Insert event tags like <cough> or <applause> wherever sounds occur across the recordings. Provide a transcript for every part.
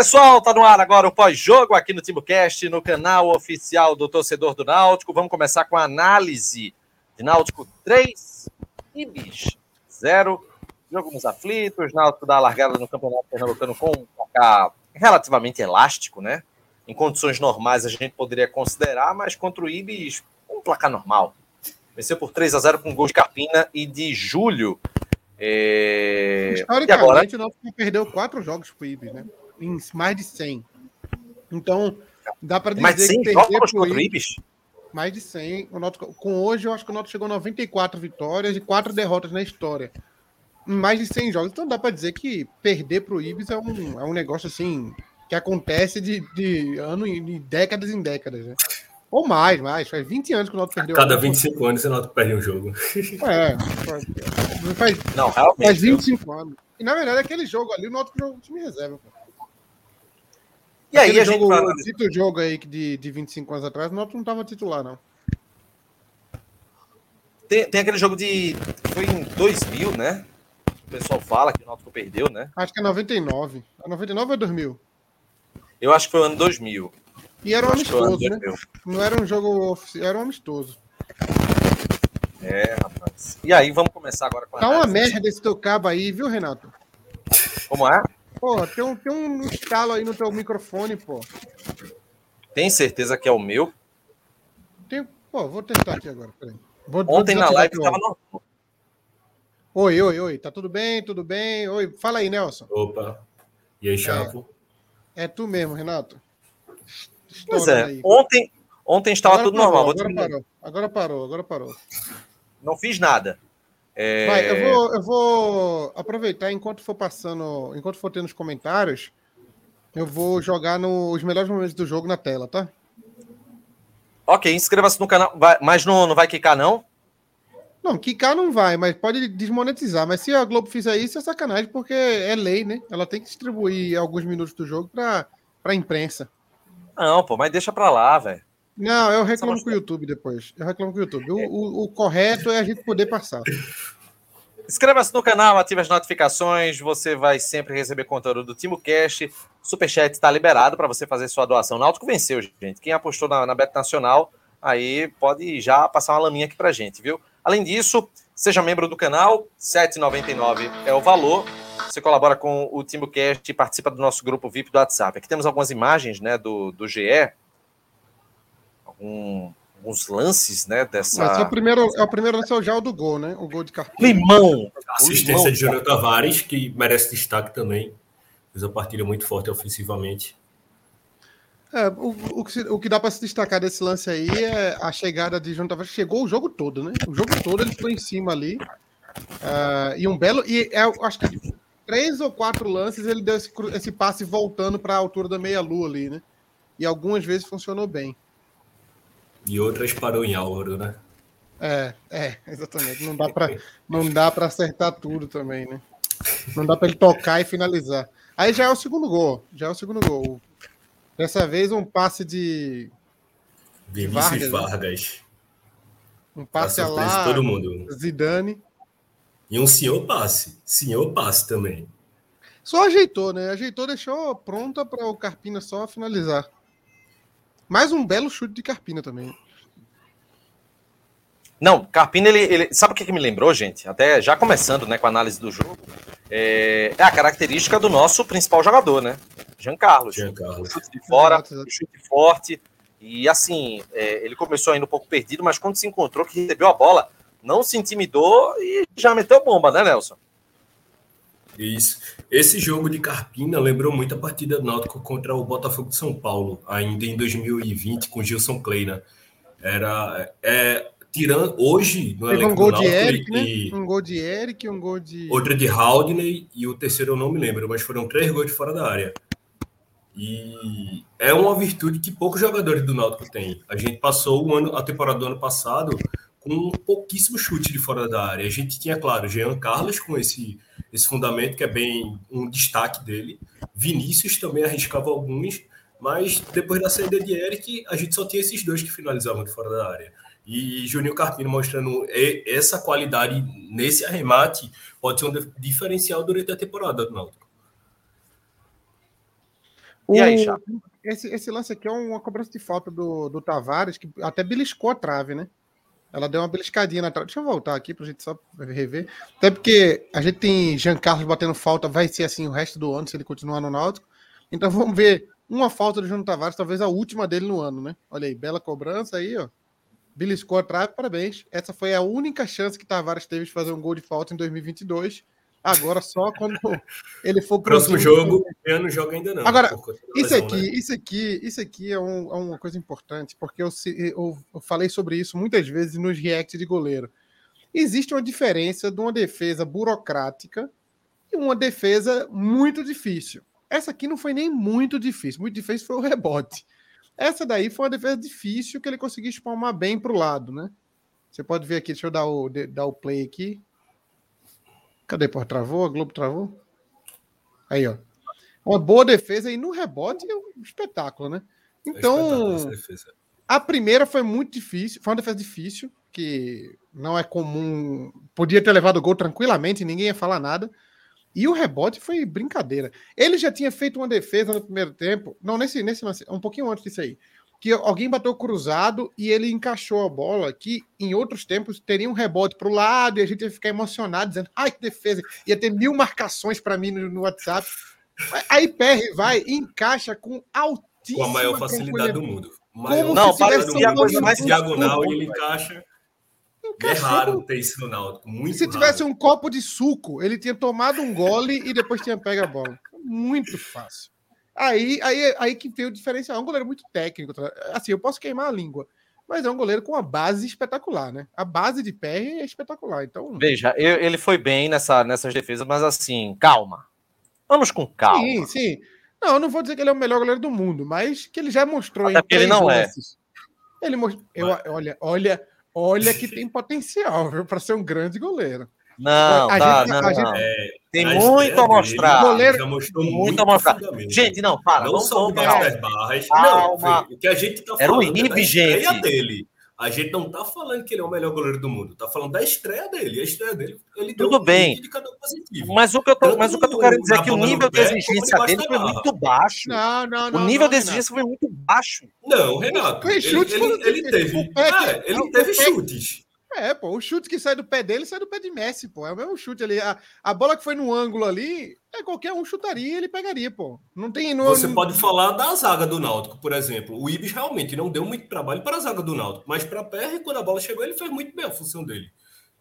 Pessoal, tá no ar agora o pós-jogo aqui no TimbuCast, no canal oficial do torcedor do Náutico. Vamos começar com a análise de Náutico 3 e Bis 0. Jogo nos aflitos, Náutico dá a largada no Campeonato Pernambucano com um placar relativamente elástico, né? Em condições normais a gente poderia considerar, mas contra o Ibis, um placar normal. Venceu por 3 a 0 com gol de Carpina e de Júlio. É... Historicamente, agora... o Náutico perdeu quatro jogos pro Ibis, né? Em mais de 100. Então, dá para dizer mais de 100 que jogos contra o Ibis? Mais de 100. O Náutico, com hoje, eu acho que o Náutico chegou a 94 vitórias e 4 derrotas na história. Mais de 100 jogos. Então, dá para dizer que perder pro Ibis é um, é um negócio, assim, que acontece de, de ano em décadas em décadas, né? Ou mais, mais. Faz 20 anos que o Náutico perdeu. Cada 25 anos o Náutico perde um jogo. É. Faz, não, realmente. Faz 25 anos. E na verdade, aquele jogo ali, o Náutico jogou time reserva. E aí, aquele a jogo, gente cita o jogo aí de, de 25 anos atrás, o Náutico não estava titular, não. Tem, tem aquele jogo de. Foi em 2000, né? O pessoal fala que o Náutico perdeu, né? Acho que é 99. É 99 ou 2000? Eu acho que foi o ano 2000. E era um amistoso, né? Não era um jogo oficial, era um amistoso. É, rapaz. E aí, vamos começar agora com a. Tá uma merda esse teu cabo aí, viu, Renato? Como é? Pô, tem um, tem um estalo aí no teu microfone, pô. Tem certeza que é o meu? Tem... Pô, vou testar aqui agora, peraí. Vou, Ontem vou na live estava normal. Oi, oi, oi. Tá tudo bem? Tudo bem? Oi, fala aí, Nelson. Opa. E aí, Chapo? É, é tu mesmo, Renato. Pois é, aí. ontem, ontem estava agora tudo parou, normal. Agora parou, agora parou, agora parou. Não fiz nada. É... Vai, eu vou, eu vou aproveitar enquanto for passando, enquanto for tendo os comentários, eu vou jogar no, os melhores momentos do jogo na tela, tá? Ok, inscreva-se no canal, vai, mas não, não vai quicar, não? Não, quicar não vai, mas pode desmonetizar. Mas se a Globo fizer isso, é sacanagem, porque é lei, né? Ela tem que distribuir alguns minutos do jogo para a imprensa. Não, pô, mas deixa pra lá, velho. Não, eu reclamo com o YouTube depois. Eu reclamo com o YouTube. O, o, o correto é a gente poder passar. Inscreva-se no canal, ative as notificações, você vai sempre receber conteúdo do Timo Cash. Superchat está liberado para você fazer sua doação. O Náutico venceu, gente. Quem apostou na, na Bet Nacional, aí pode já passar uma laminha aqui pra gente, viu? Além disso, seja membro do canal, R$ 7,99 é o valor. Você colabora com o TimbuCast e participa do nosso grupo VIP do WhatsApp. Aqui temos algumas imagens né, do, do GE, algum, alguns lances né, dessa. Mas é o primeiro, é o primeiro lance é o do gol, né? O gol de cartão. Limão! Assistência Limão, de Júnior Tavares, que merece destaque também. Fez uma partida muito forte ofensivamente. É, o, o, que, o que dá para se destacar desse lance aí é a chegada de Júnior Tavares. Chegou o jogo todo, né? O jogo todo ele ficou em cima ali. Uh, e um belo. E é, acho que três ou quatro lances ele deu esse, esse passe voltando para a altura da meia-lua ali, né? E algumas vezes funcionou bem. E outras parou em Álvaro, né? É, é, exatamente. Não dá para não dá para acertar tudo também, né? Não dá para ele tocar e finalizar. Aí já é o segundo gol, já é o segundo gol. Dessa vez um passe de Vinícius Vargas. Né? Vargas. Um passe lá todo mundo. Zidane. E um senhor passe. Senhor passe também. Só ajeitou, né? Ajeitou, deixou pronta para o Carpina só finalizar. Mais um belo chute de Carpina também. Não, Carpina, ele, ele sabe o que, que, me lembrou, gente? Até já começando né, com a análise do jogo. É, é a característica do nosso principal jogador, né? Jean Carlos. Jean Carlos. Chute de fora, chute forte. E assim, é, ele começou ainda um pouco perdido, mas quando se encontrou, que recebeu a bola, não se intimidou e já meteu bomba, né, Nelson? Isso. Esse jogo de Carpina lembrou muito a partida do Náutico contra o Botafogo de São Paulo, ainda em 2020, com Gilson Kleina. Era. É, tirando hoje no Teve um gol de Eric, e, né? Um gol de Eric, um gol de. Outro de Haldney e o terceiro eu não me lembro, mas foram três gols de fora da área. E é uma virtude que poucos jogadores do Náutico têm. A gente passou o ano, a temporada do ano passado com pouquíssimo chute de fora da área. A gente tinha, claro, Jean Carlos com esse, esse fundamento que é bem um destaque dele. Vinícius também arriscava alguns, mas depois da saída de Eric, a gente só tinha esses dois que finalizavam de fora da área. E Juninho Carpino mostrando essa qualidade nesse arremate pode ser um diferencial durante a temporada do Náutico. E aí, já? Esse, esse lance aqui é uma cobrança de falta do, do Tavares, que até beliscou a trave, né? Ela deu uma beliscadinha na trave. Deixa eu voltar aqui pra gente só rever. Até porque a gente tem Jean Carlos batendo falta, vai ser assim o resto do ano se ele continuar no Náutico. Então vamos ver uma falta do Júnior Tavares, talvez a última dele no ano, né? Olha aí, bela cobrança aí, ó. Beliscou a trave, parabéns. Essa foi a única chance que Tavares teve de fazer um gol de falta em 2022. Agora só quando ele for pro próximo jogo, eu não jogo ainda não. Agora, isso aqui, né? isso aqui, isso aqui é, um, é, uma coisa importante, porque eu, eu, eu, falei sobre isso muitas vezes nos reacts de goleiro. Existe uma diferença de uma defesa burocrática e uma defesa muito difícil. Essa aqui não foi nem muito difícil, muito difícil foi o rebote. Essa daí foi uma defesa difícil que ele conseguiu espalmar bem para o lado, né? Você pode ver aqui, deixa eu dar o, dar o play aqui. Cadê? Pô, travou? A Globo travou? Aí, ó. Uma boa defesa e no rebote é um espetáculo, né? É então, é a primeira foi muito difícil, foi uma defesa difícil, que não é comum. Podia ter levado o gol tranquilamente, ninguém ia falar nada. E o rebote foi brincadeira. Ele já tinha feito uma defesa no primeiro tempo, não nesse, nesse um pouquinho antes disso aí que alguém bateu cruzado e ele encaixou a bola, que em outros tempos teria um rebote para o lado e a gente ia ficar emocionado, dizendo, ai que defesa, ia ter mil marcações para mim no, no, WhatsApp. Aí PR vai e encaixa com altíssima Com a maior facilidade do mundo. Maior não, parecia a coisa mais diagonal e ele encaixa. É raro ter isso no Náutico, muito Se tivesse um copo de suco, ele tinha tomado um gole e depois tinha pego a bola. Muito fácil. Aí, aí, aí que tem o diferencial. É um goleiro muito técnico. Tá? Assim, eu posso queimar a língua, mas é um goleiro com uma base espetacular, né? A base de pé é espetacular. Então, veja, eu, ele foi bem nessa, nessas defesas, mas assim, calma. Vamos com calma. Sim, sim. Não, eu não vou dizer que ele é o melhor goleiro do mundo, mas que ele já mostrou Até em ele não é. lances. é. Ele mostrou, eu, olha, olha, olha que tem potencial, viu, para ser um grande goleiro. Não, a tá, gente, não, a não. É, tem muito a mostrar. Goleiro, mostrou muito, muito a mostrar. Gente, não, para. Não só das barras. Calma. Não, o que a gente tá Era falando o IB, é gente. dele. A gente não tá falando que ele é o melhor goleiro do mundo, tá falando da estreia dele. A estreia dele, ele Tudo um bem. Mas o que eu tô, mas o que eu tô querendo dizer é que o nível de exigência dele foi muito baixo. Não, não, não. O nível de exigência foi muito baixo. Não, Renato. Ele, ele, ele, teve, é, ele teve chutes. É, pô, o chute que sai do pé dele sai do pé de Messi, pô. É o mesmo chute ali. A, a bola que foi no ângulo ali, é qualquer um chutaria e ele pegaria, pô. Não tem. Não, Você pode falar da zaga do Náutico, por exemplo. O Ibis realmente não deu muito trabalho para a zaga do Náutico, mas para a PR, quando a bola chegou, ele fez muito bem a função dele.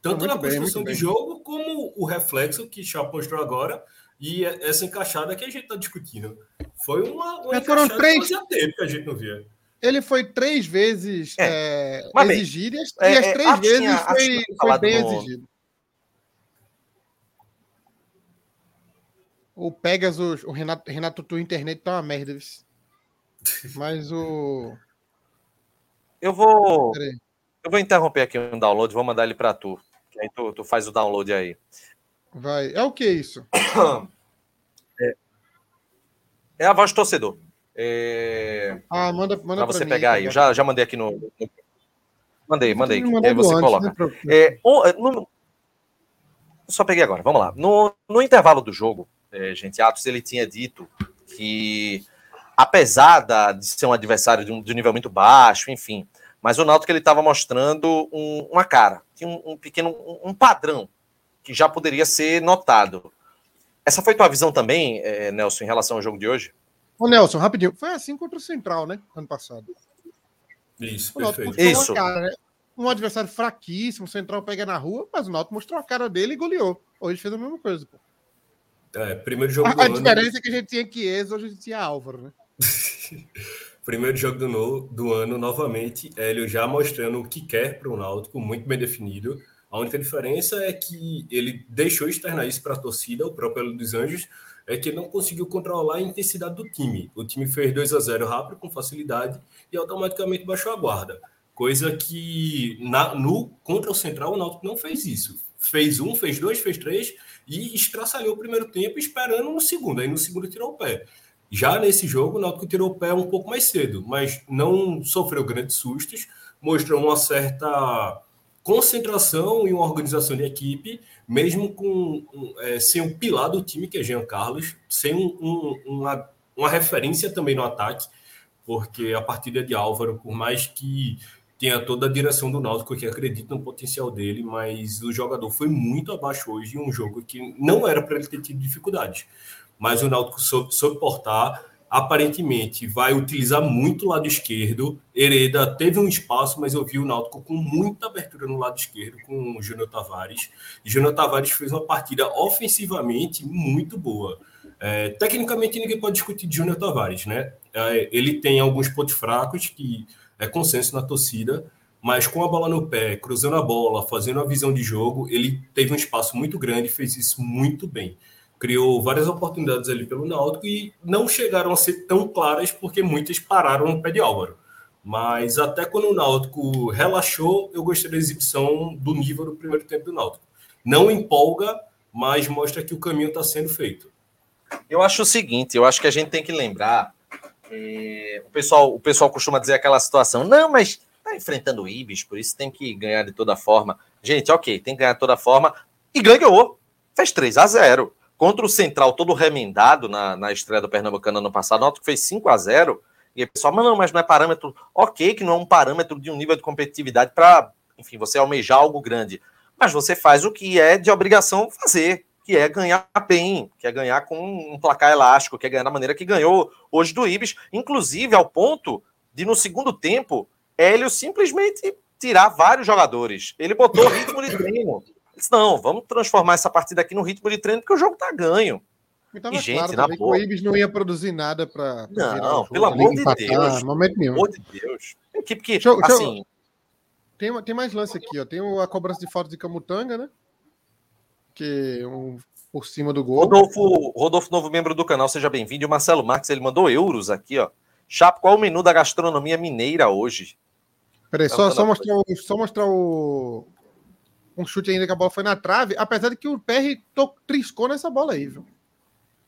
Tanto na bem, construção de jogo, como o reflexo que Chapo mostrou agora, e essa encaixada que a gente está discutindo. Foi uma, uma é, foram três... que a gente não via. Ele foi três vezes é. É, exigido e as, é, é três vezes tinha, foi, foi bem no... exigido. O Pegasus, o Renato, Renato, tua internet tá uma merda. Mas o. Eu vou. Eu vou interromper aqui um download, vou mandar ele para tu. Aí tu, tu, faz o download aí. Vai. É o que isso? <coughs> É, é a voz do torcedor. É... Ah, manda, manda para você mim, pegar aí. Eu já, já mandei aqui no. Mandei, mandei. Aí você antes, coloca. Né, é, no... Só peguei agora, vamos lá. No, no intervalo do jogo, é, gente, Atos ele tinha dito que, apesar da, de ser um adversário de um, de um nível muito baixo, enfim, mas o Náutico ele estava mostrando um, uma cara, tinha um, um pequeno um, um, padrão que já poderia ser notado. Essa foi tua visão também, é, Nelson, em relação ao jogo de hoje? Ô, Nelson, rapidinho. Foi assim contra o Central, né? Ano passado. Isso, perfeito. Isso. Cara, né? Um adversário fraquíssimo, o Central pega na rua, mas o Náutico mostrou a cara dele e goleou. Hoje fez a mesma coisa, pô. É, primeiro jogo a, do a ano... diferença é que a gente tinha Chiesa, hoje a gente tinha Álvaro, né? <laughs> primeiro jogo do, no, do ano, novamente, Hélio já mostrando o que quer para o Náutico, muito bem definido. A única diferença é que ele deixou externar isso para a torcida, o próprio Hélio dos Anjos, é que não conseguiu controlar a intensidade do time. O time fez 2 a 0 rápido, com facilidade, e automaticamente baixou a guarda. Coisa que na, no contra o Central o Náutico não fez isso. Fez um, fez dois, fez três e estraçalhou o primeiro tempo esperando no segundo. Aí no segundo tirou o pé. Já nesse jogo, o Náutico tirou o pé um pouco mais cedo, mas não sofreu grandes sustos, mostrou uma certa concentração e uma organização de equipe, mesmo com é, sem o pilar do time, que é Jean Carlos, sem um, um, uma, uma referência também no ataque, porque a partida de Álvaro, por mais que tenha toda a direção do Náutico que acredita no potencial dele, mas o jogador foi muito abaixo hoje em um jogo que não era para ele ter tido dificuldade. Mas o Náutico soube, soube portar, aparentemente vai utilizar muito o lado esquerdo. Hereda teve um espaço, mas eu vi o Náutico com muita abertura no lado esquerdo com o Júnior Tavares. Júnior Tavares fez uma partida ofensivamente muito boa. É, tecnicamente, ninguém pode discutir de Júnior Tavares, né? É, ele tem alguns pontos fracos que é consenso na torcida, mas com a bola no pé, cruzando a bola, fazendo a visão de jogo, ele teve um espaço muito grande e fez isso muito bem criou várias oportunidades ali pelo Náutico e não chegaram a ser tão claras porque muitas pararam no pé de Álvaro. Mas até quando o Náutico relaxou, eu gostei da exibição do nível do primeiro tempo do Náutico. Não empolga, mas mostra que o caminho está sendo feito. Eu acho o seguinte, eu acho que a gente tem que lembrar, é, o, pessoal, o pessoal costuma dizer aquela situação, não, mas está enfrentando o Ibis, por isso tem que ganhar de toda forma. Gente, ok, tem que ganhar de toda forma, e ganhou. Fez 3 a 0 Contra o Central, todo remendado na, na estreia do Pernambucano ano passado, nota que fez 5 a 0 E aí, pessoal, mas não, mas não é parâmetro. Ok, que não é um parâmetro de um nível de competitividade para, enfim, você almejar algo grande. Mas você faz o que é de obrigação fazer, que é ganhar bem, que é ganhar com um placar elástico, que é ganhar da maneira que ganhou hoje do Ibis, inclusive ao ponto de, no segundo tempo, Hélio simplesmente tirar vários jogadores. Ele botou ritmo de treino não, vamos transformar essa partida aqui no ritmo de treino, porque o jogo tá ganho. E, e gente, claro na boa. o Ibis não ia produzir nada para. Não, pelo amor de Deus. Momento nenhum. Pelo amor de Deus. Equipe que, deixa, assim. Deixa tem, tem mais lance aqui, ó. Tem a cobrança de falta de Camutanga, né? Que um, por cima do gol. Rodolfo, Rodolfo, novo membro do canal, seja bem-vindo. E o Marcelo Marques, ele mandou euros aqui, ó. Chapo, qual é o menu da gastronomia mineira hoje? Peraí, só, só, mostrar o, só mostrar o, um chute ainda que a bola foi na trave, apesar de que o PR triscou nessa bola aí, viu?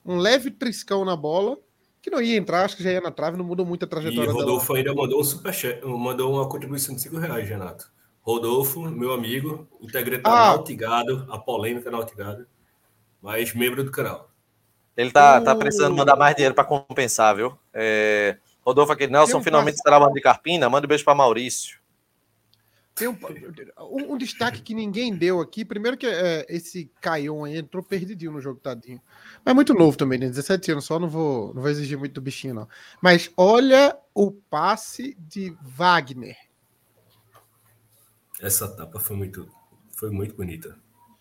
Um leve triscão na bola, que não ia entrar, acho que já ia na trave, não mudou muito a trajetória e Rodolfo dela. ainda mandou um superchat, mandou uma contribuição de 5 reais, Renato. Rodolfo, meu amigo, integrante ah. Nautigado, a polêmica Nautigado, mas membro do canal. Ele tá, uh... tá precisando mandar mais dinheiro para compensar, viu? É... Rodolfo aqui, Nelson finalmente estará mandando de Carpina. Manda um beijo para Maurício. Tem um, um, um, destaque que ninguém deu aqui. Primeiro que é, esse Caion aí entrou perdidinho no jogo, tadinho. Mas muito novo também, né? 17 anos só, não vou, não vou exigir muito do bichinho, não. Mas olha o passe de Wagner. Essa etapa foi muito, foi muito bonita.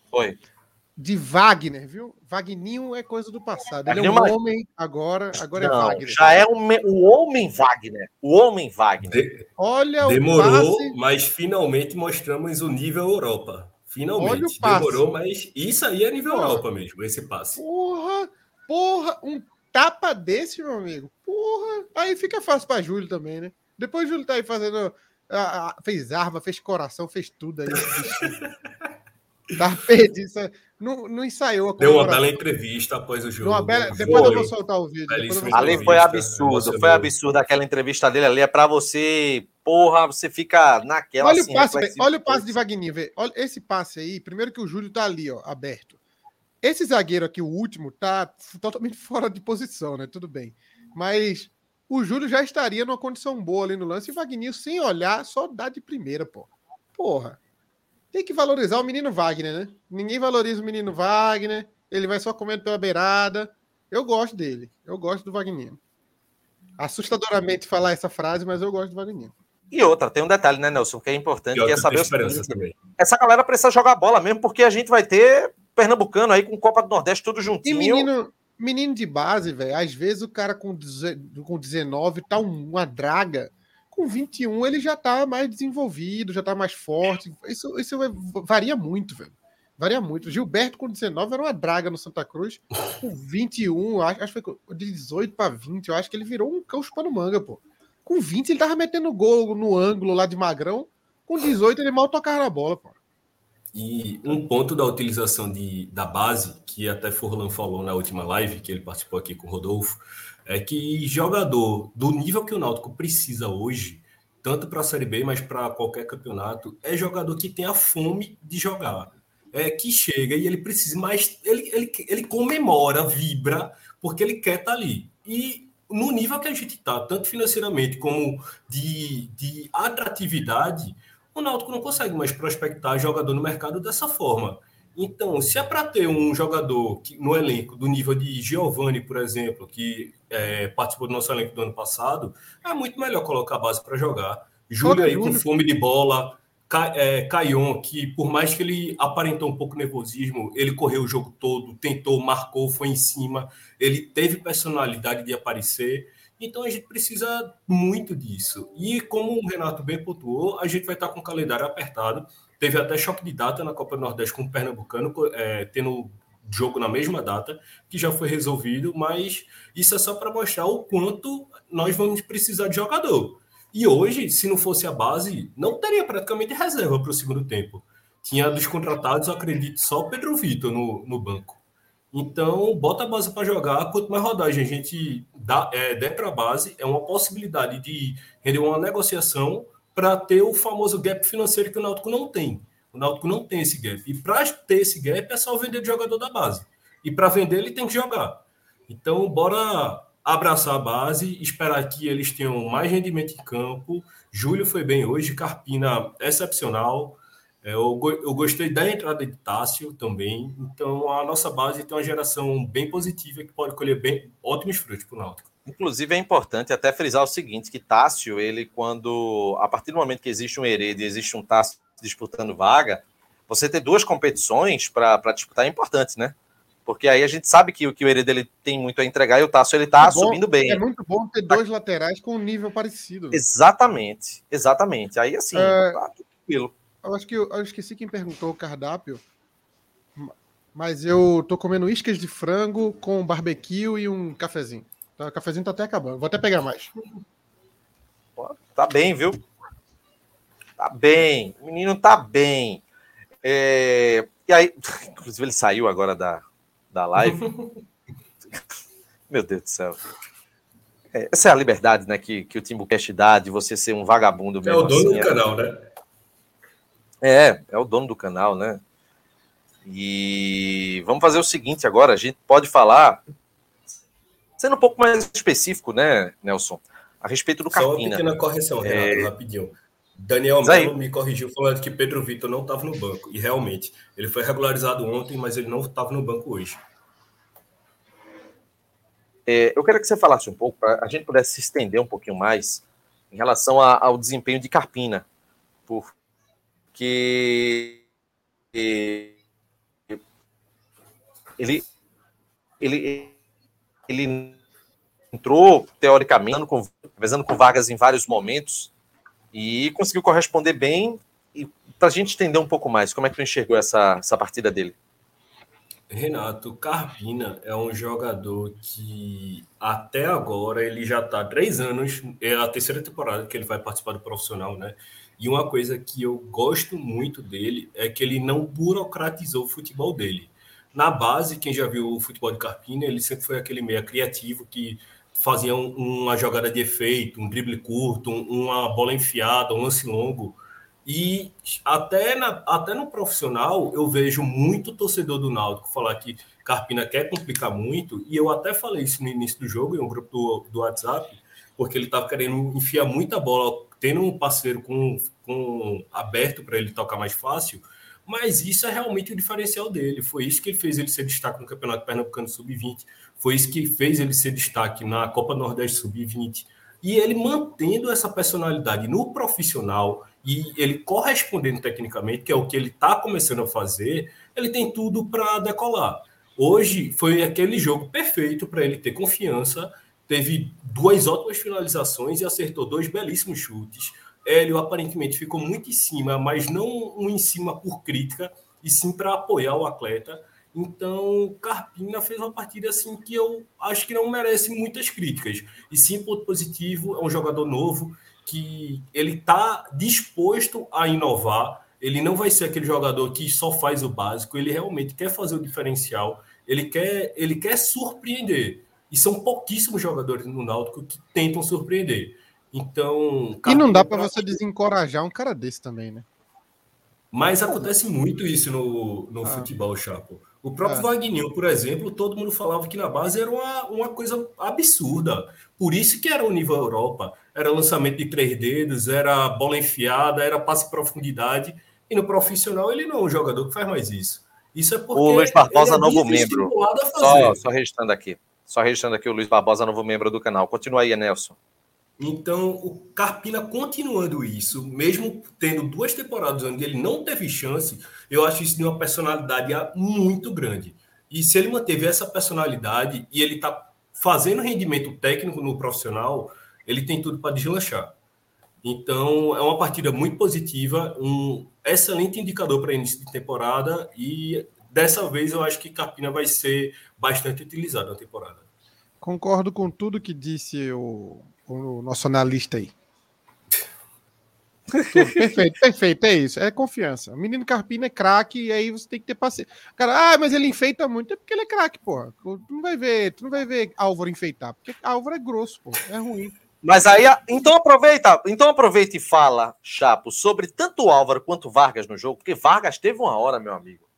Foi de Wagner, viu? Wagninho é coisa do passado. Ele é um homem agora, agora é Não, é Wagner. Já é um, o homem Wagner. O homem Wagner. De, Olha Demorou, passe... mas finalmente mostramos o nível Europa. Finalmente. Demorou, mas isso aí é nível porra. Europa mesmo, esse passe. Porra, porra, um tapa desse, meu amigo. Porra, aí fica fácil para Júlio também, né? Depois Júlio tá aí fazendo. fez arma, fez coração, fez tudo aí. <laughs> tá perdido. Não, não ensaiou. Deu uma bela entrevista após o jogo. Bela... Depois eu vou soltar o vídeo. Ali foi absurdo, foi absurdo aquela entrevista dele ali. É para você, porra, você fica naquela. Olha assim, o passe, olha o passe de Wagner, velho. Olha esse passe aí. Primeiro que o Júlio tá ali, ó, aberto. Esse zagueiro aqui, o último, tá totalmente <laughs> fora de posição, né? Tudo bem. Mas o Júlio já estaria numa condição boa ali no lance e o Wagner, sem olhar, só dá de primeira, pô. Porra. Tem que valorizar o menino Wagner, né? Ninguém valoriza o menino Wagner. Ele vai só comendo pela beirada. Eu gosto dele. Eu gosto do Wagner. Assustadoramente falar essa frase, mas eu gosto do Wagner. E outra, tem um detalhe, né, Nelson, que é importante, que é saber o seguinte, essa galera precisa jogar bola mesmo, porque a gente vai ter Pernambucano aí com Copa do Nordeste tudo juntinho. E menino, menino de base, velho, às vezes o cara com, com 19 tá uma draga com 21 ele já tá mais desenvolvido, já tá mais forte. Isso, isso é, varia muito, velho. Varia muito. Gilberto com 19 era uma draga no Santa Cruz. Com 21, acho, acho que foi de 18 para 20, eu acho que ele virou um cão chupando manga, pô. Com 20 ele tava metendo gol no ângulo lá de Magrão. Com 18 ele mal tocava na bola, pô. E um ponto da utilização de, da base, que até Forlan falou na última live, que ele participou aqui com o Rodolfo, é que jogador do nível que o Náutico precisa hoje, tanto para a Série B, mas para qualquer campeonato, é jogador que tem a fome de jogar. É que chega e ele precisa mais. Ele, ele, ele comemora, vibra, porque ele quer estar tá ali. E no nível que a gente está, tanto financeiramente como de, de atratividade, o Náutico não consegue mais prospectar jogador no mercado dessa forma. Então, se é para ter um jogador que, no elenco do nível de Giovanni, por exemplo, que é, participou do nosso elenco do ano passado, é muito melhor colocar a base para jogar. Júlio aí com fome de bola, é, Caion, que por mais que ele aparentou um pouco nervosismo, ele correu o jogo todo, tentou, marcou, foi em cima, ele teve personalidade de aparecer. Então a gente precisa muito disso. E como o Renato bem pontuou, a gente vai estar com o calendário apertado. Teve até choque de data na Copa do Nordeste com o Pernambucano, é, tendo jogo na mesma data, que já foi resolvido, mas isso é só para mostrar o quanto nós vamos precisar de jogador. E hoje, se não fosse a base, não teria praticamente reserva para o segundo tempo. Tinha dos contratados, acredito, só o Pedro Vitor no, no banco. Então, bota a base para jogar. Quanto mais rodagem a gente dá, é, der para a base, é uma possibilidade de render uma negociação para ter o famoso gap financeiro que o Náutico não tem. O Náutico não tem esse gap. E para ter esse gap é só vender o jogador da base. E para vender ele tem que jogar. Então, bora abraçar a base, esperar que eles tenham mais rendimento em campo. Júlio foi bem hoje, Carpina excepcional. É, eu, eu gostei da entrada de Tássio também. Então, a nossa base tem uma geração bem positiva que pode colher bem ótimos frutos para o Náutico. Inclusive, é importante até frisar o seguinte, que Tássio, ele quando... A partir do momento que existe um Herede e existe um Tássio disputando vaga, você ter duas competições para disputar é importante, né? Porque aí a gente sabe que, que o Hereda ele tem muito a entregar e o Tasso ele tá é subindo bem. É muito bom ter dois laterais com um nível parecido. Exatamente, exatamente. Aí assim, é, tá tranquilo. Eu acho que eu, eu esqueci quem perguntou o cardápio, mas eu tô comendo iscas de frango com barbecue e um cafezinho. Tá, o cafezinho tá até acabando. Vou até pegar mais. Tá bem, viu? Tá bem. O menino tá bem. É... E aí, <laughs> inclusive, ele saiu agora da, da live. <laughs> Meu Deus do céu. É, essa é a liberdade né, que, que o Timbucast dá de você ser um vagabundo mesmo. É o dono assim, do é... canal, né? É, é o dono do canal, né? E vamos fazer o seguinte agora, a gente pode falar, sendo um pouco mais específico, né, Nelson, a respeito do Carpina. Só uma pequena correção, Renato, é... rapidinho. Daniel Melo me corrigiu falando que Pedro Vitor não estava no banco. E realmente, ele foi regularizado ontem, mas ele não estava no banco hoje. É, eu quero que você falasse um pouco, para a gente pudesse se estender um pouquinho mais em relação a, ao desempenho de Carpina. Porque ele, ele, ele entrou, teoricamente, com, com vagas em vários momentos, e conseguiu corresponder bem. E para a gente entender um pouco mais, como é que tu enxergou essa, essa partida dele? Renato, Carpina é um jogador que até agora ele já está três anos, é a terceira temporada que ele vai participar do profissional, né? E uma coisa que eu gosto muito dele é que ele não burocratizou o futebol dele. Na base, quem já viu o futebol de Carpina, ele sempre foi aquele meia criativo que fazia uma jogada de efeito, um drible curto, uma bola enfiada, um lance longo. E até, na, até no profissional, eu vejo muito torcedor do Náutico falar que Carpina quer complicar muito, e eu até falei isso no início do jogo, em um grupo do, do WhatsApp, porque ele estava querendo enfiar muita bola, tendo um parceiro com, com aberto para ele tocar mais fácil, mas isso é realmente o diferencial dele. Foi isso que fez ele ser destaque no Campeonato Pernambucano Sub-20. Foi isso que fez ele ser destaque na Copa Nordeste Sub-20. E ele mantendo essa personalidade no profissional e ele correspondendo tecnicamente, que é o que ele está começando a fazer, ele tem tudo para decolar. Hoje foi aquele jogo perfeito para ele ter confiança. Teve duas ótimas finalizações e acertou dois belíssimos chutes. Hélio aparentemente ficou muito em cima, mas não um em cima por crítica, e sim para apoiar o atleta. Então, Carpina fez uma partida assim que eu acho que não merece muitas críticas. E sim, ponto positivo, é um jogador novo que ele está disposto a inovar. Ele não vai ser aquele jogador que só faz o básico, ele realmente quer fazer o diferencial, ele quer, ele quer surpreender. E são pouquíssimos jogadores no Náutico que tentam surpreender. Então. E não dá para você desencorajar um cara desse também, né? Mas acontece muito isso no, no ah. futebol, Chapo. O próprio. Wagninho, por exemplo, todo mundo falava que na base era uma, uma coisa absurda. Por isso que era o nível Europa. Era lançamento de três dedos, era bola enfiada, era passe profundidade. E no profissional ele não é um jogador que faz mais isso. Isso é porque. O Luiz Barbosa, é novo membro. Só, só registrando aqui. Só registrando aqui o Luiz Barbosa, novo membro do canal. Continua aí, Nelson. Então, o Carpina continuando isso, mesmo tendo duas temporadas onde ele não teve chance, eu acho isso de uma personalidade muito grande. E se ele manteve essa personalidade e ele está fazendo rendimento técnico no profissional, ele tem tudo para deslanchar. Então, é uma partida muito positiva, um excelente indicador para início de temporada e dessa vez eu acho que Carpina vai ser bastante utilizado na temporada. Concordo com tudo que disse o o nosso analista aí. perfeito, perfeito, é isso. É confiança. O menino Carpina é craque e aí você tem que ter paciência. Cara, ah, mas ele enfeita muito, é porque ele é craque, porra. Tu não vai ver, tu não vai ver Álvaro enfeitar, porque Álvaro é grosso, pô, é ruim. Mas aí, então aproveita, então aproveita e fala, Chapo, sobre tanto Álvaro quanto Vargas no jogo, porque Vargas teve uma hora, meu amigo.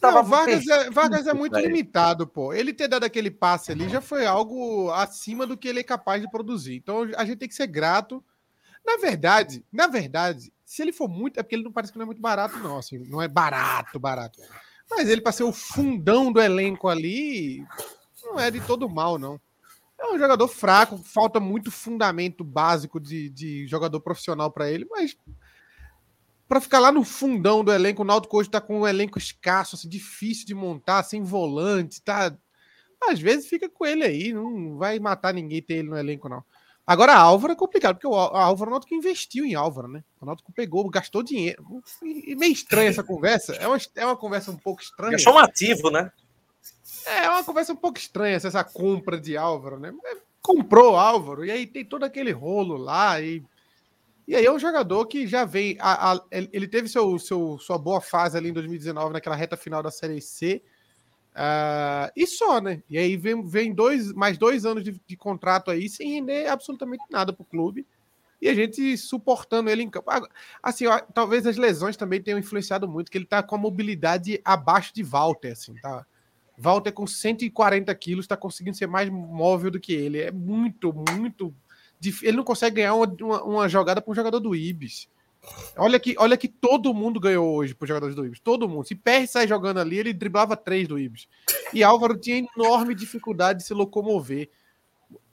Não, Vargas, é, Vargas é muito limitado, pô. Ele ter dado aquele passe ali já foi algo acima do que ele é capaz de produzir. Então a gente tem que ser grato. Na verdade, na verdade, se ele for muito, é porque ele não parece que não é muito barato, não. Assim, não é barato, barato. Mas ele, para ser o fundão do elenco ali, não é de todo mal, não. É um jogador fraco, falta muito fundamento básico de, de jogador profissional para ele, mas para ficar lá no fundão do elenco. O Náutico hoje está com um elenco escasso, assim, difícil de montar, sem volante, tá? Às vezes fica com ele aí, não vai matar ninguém ter ele no elenco, não. Agora, Álvaro é complicado, porque o Álvaro, o Náutico investiu em Álvaro, né? O Náutico pegou, gastou dinheiro. E meio estranha essa conversa. É uma, é uma conversa um pouco estranha. É um ativo, né? É uma conversa um pouco estranha essa compra de Álvaro, né? Comprou Álvaro, e aí tem todo aquele rolo lá, e e aí é um jogador que já vem. A, a, ele teve seu, seu, sua boa fase ali em 2019, naquela reta final da Série C. Uh, e só, né? E aí vem, vem dois, mais dois anos de, de contrato aí sem render absolutamente nada para o clube. E a gente suportando ele em campo. Assim, ó, talvez as lesões também tenham influenciado muito, que ele tá com a mobilidade abaixo de Walter, assim, tá? Walter com 140 quilos está conseguindo ser mais móvel do que ele. É muito, muito ele não consegue ganhar uma, uma, uma jogada para um jogador do Ibis. Olha que, olha que todo mundo ganhou hoje para os jogadores do Ibis. Todo mundo. Se Pérez sai jogando ali, ele driblava três do Ibis. E Álvaro tinha enorme dificuldade de se locomover.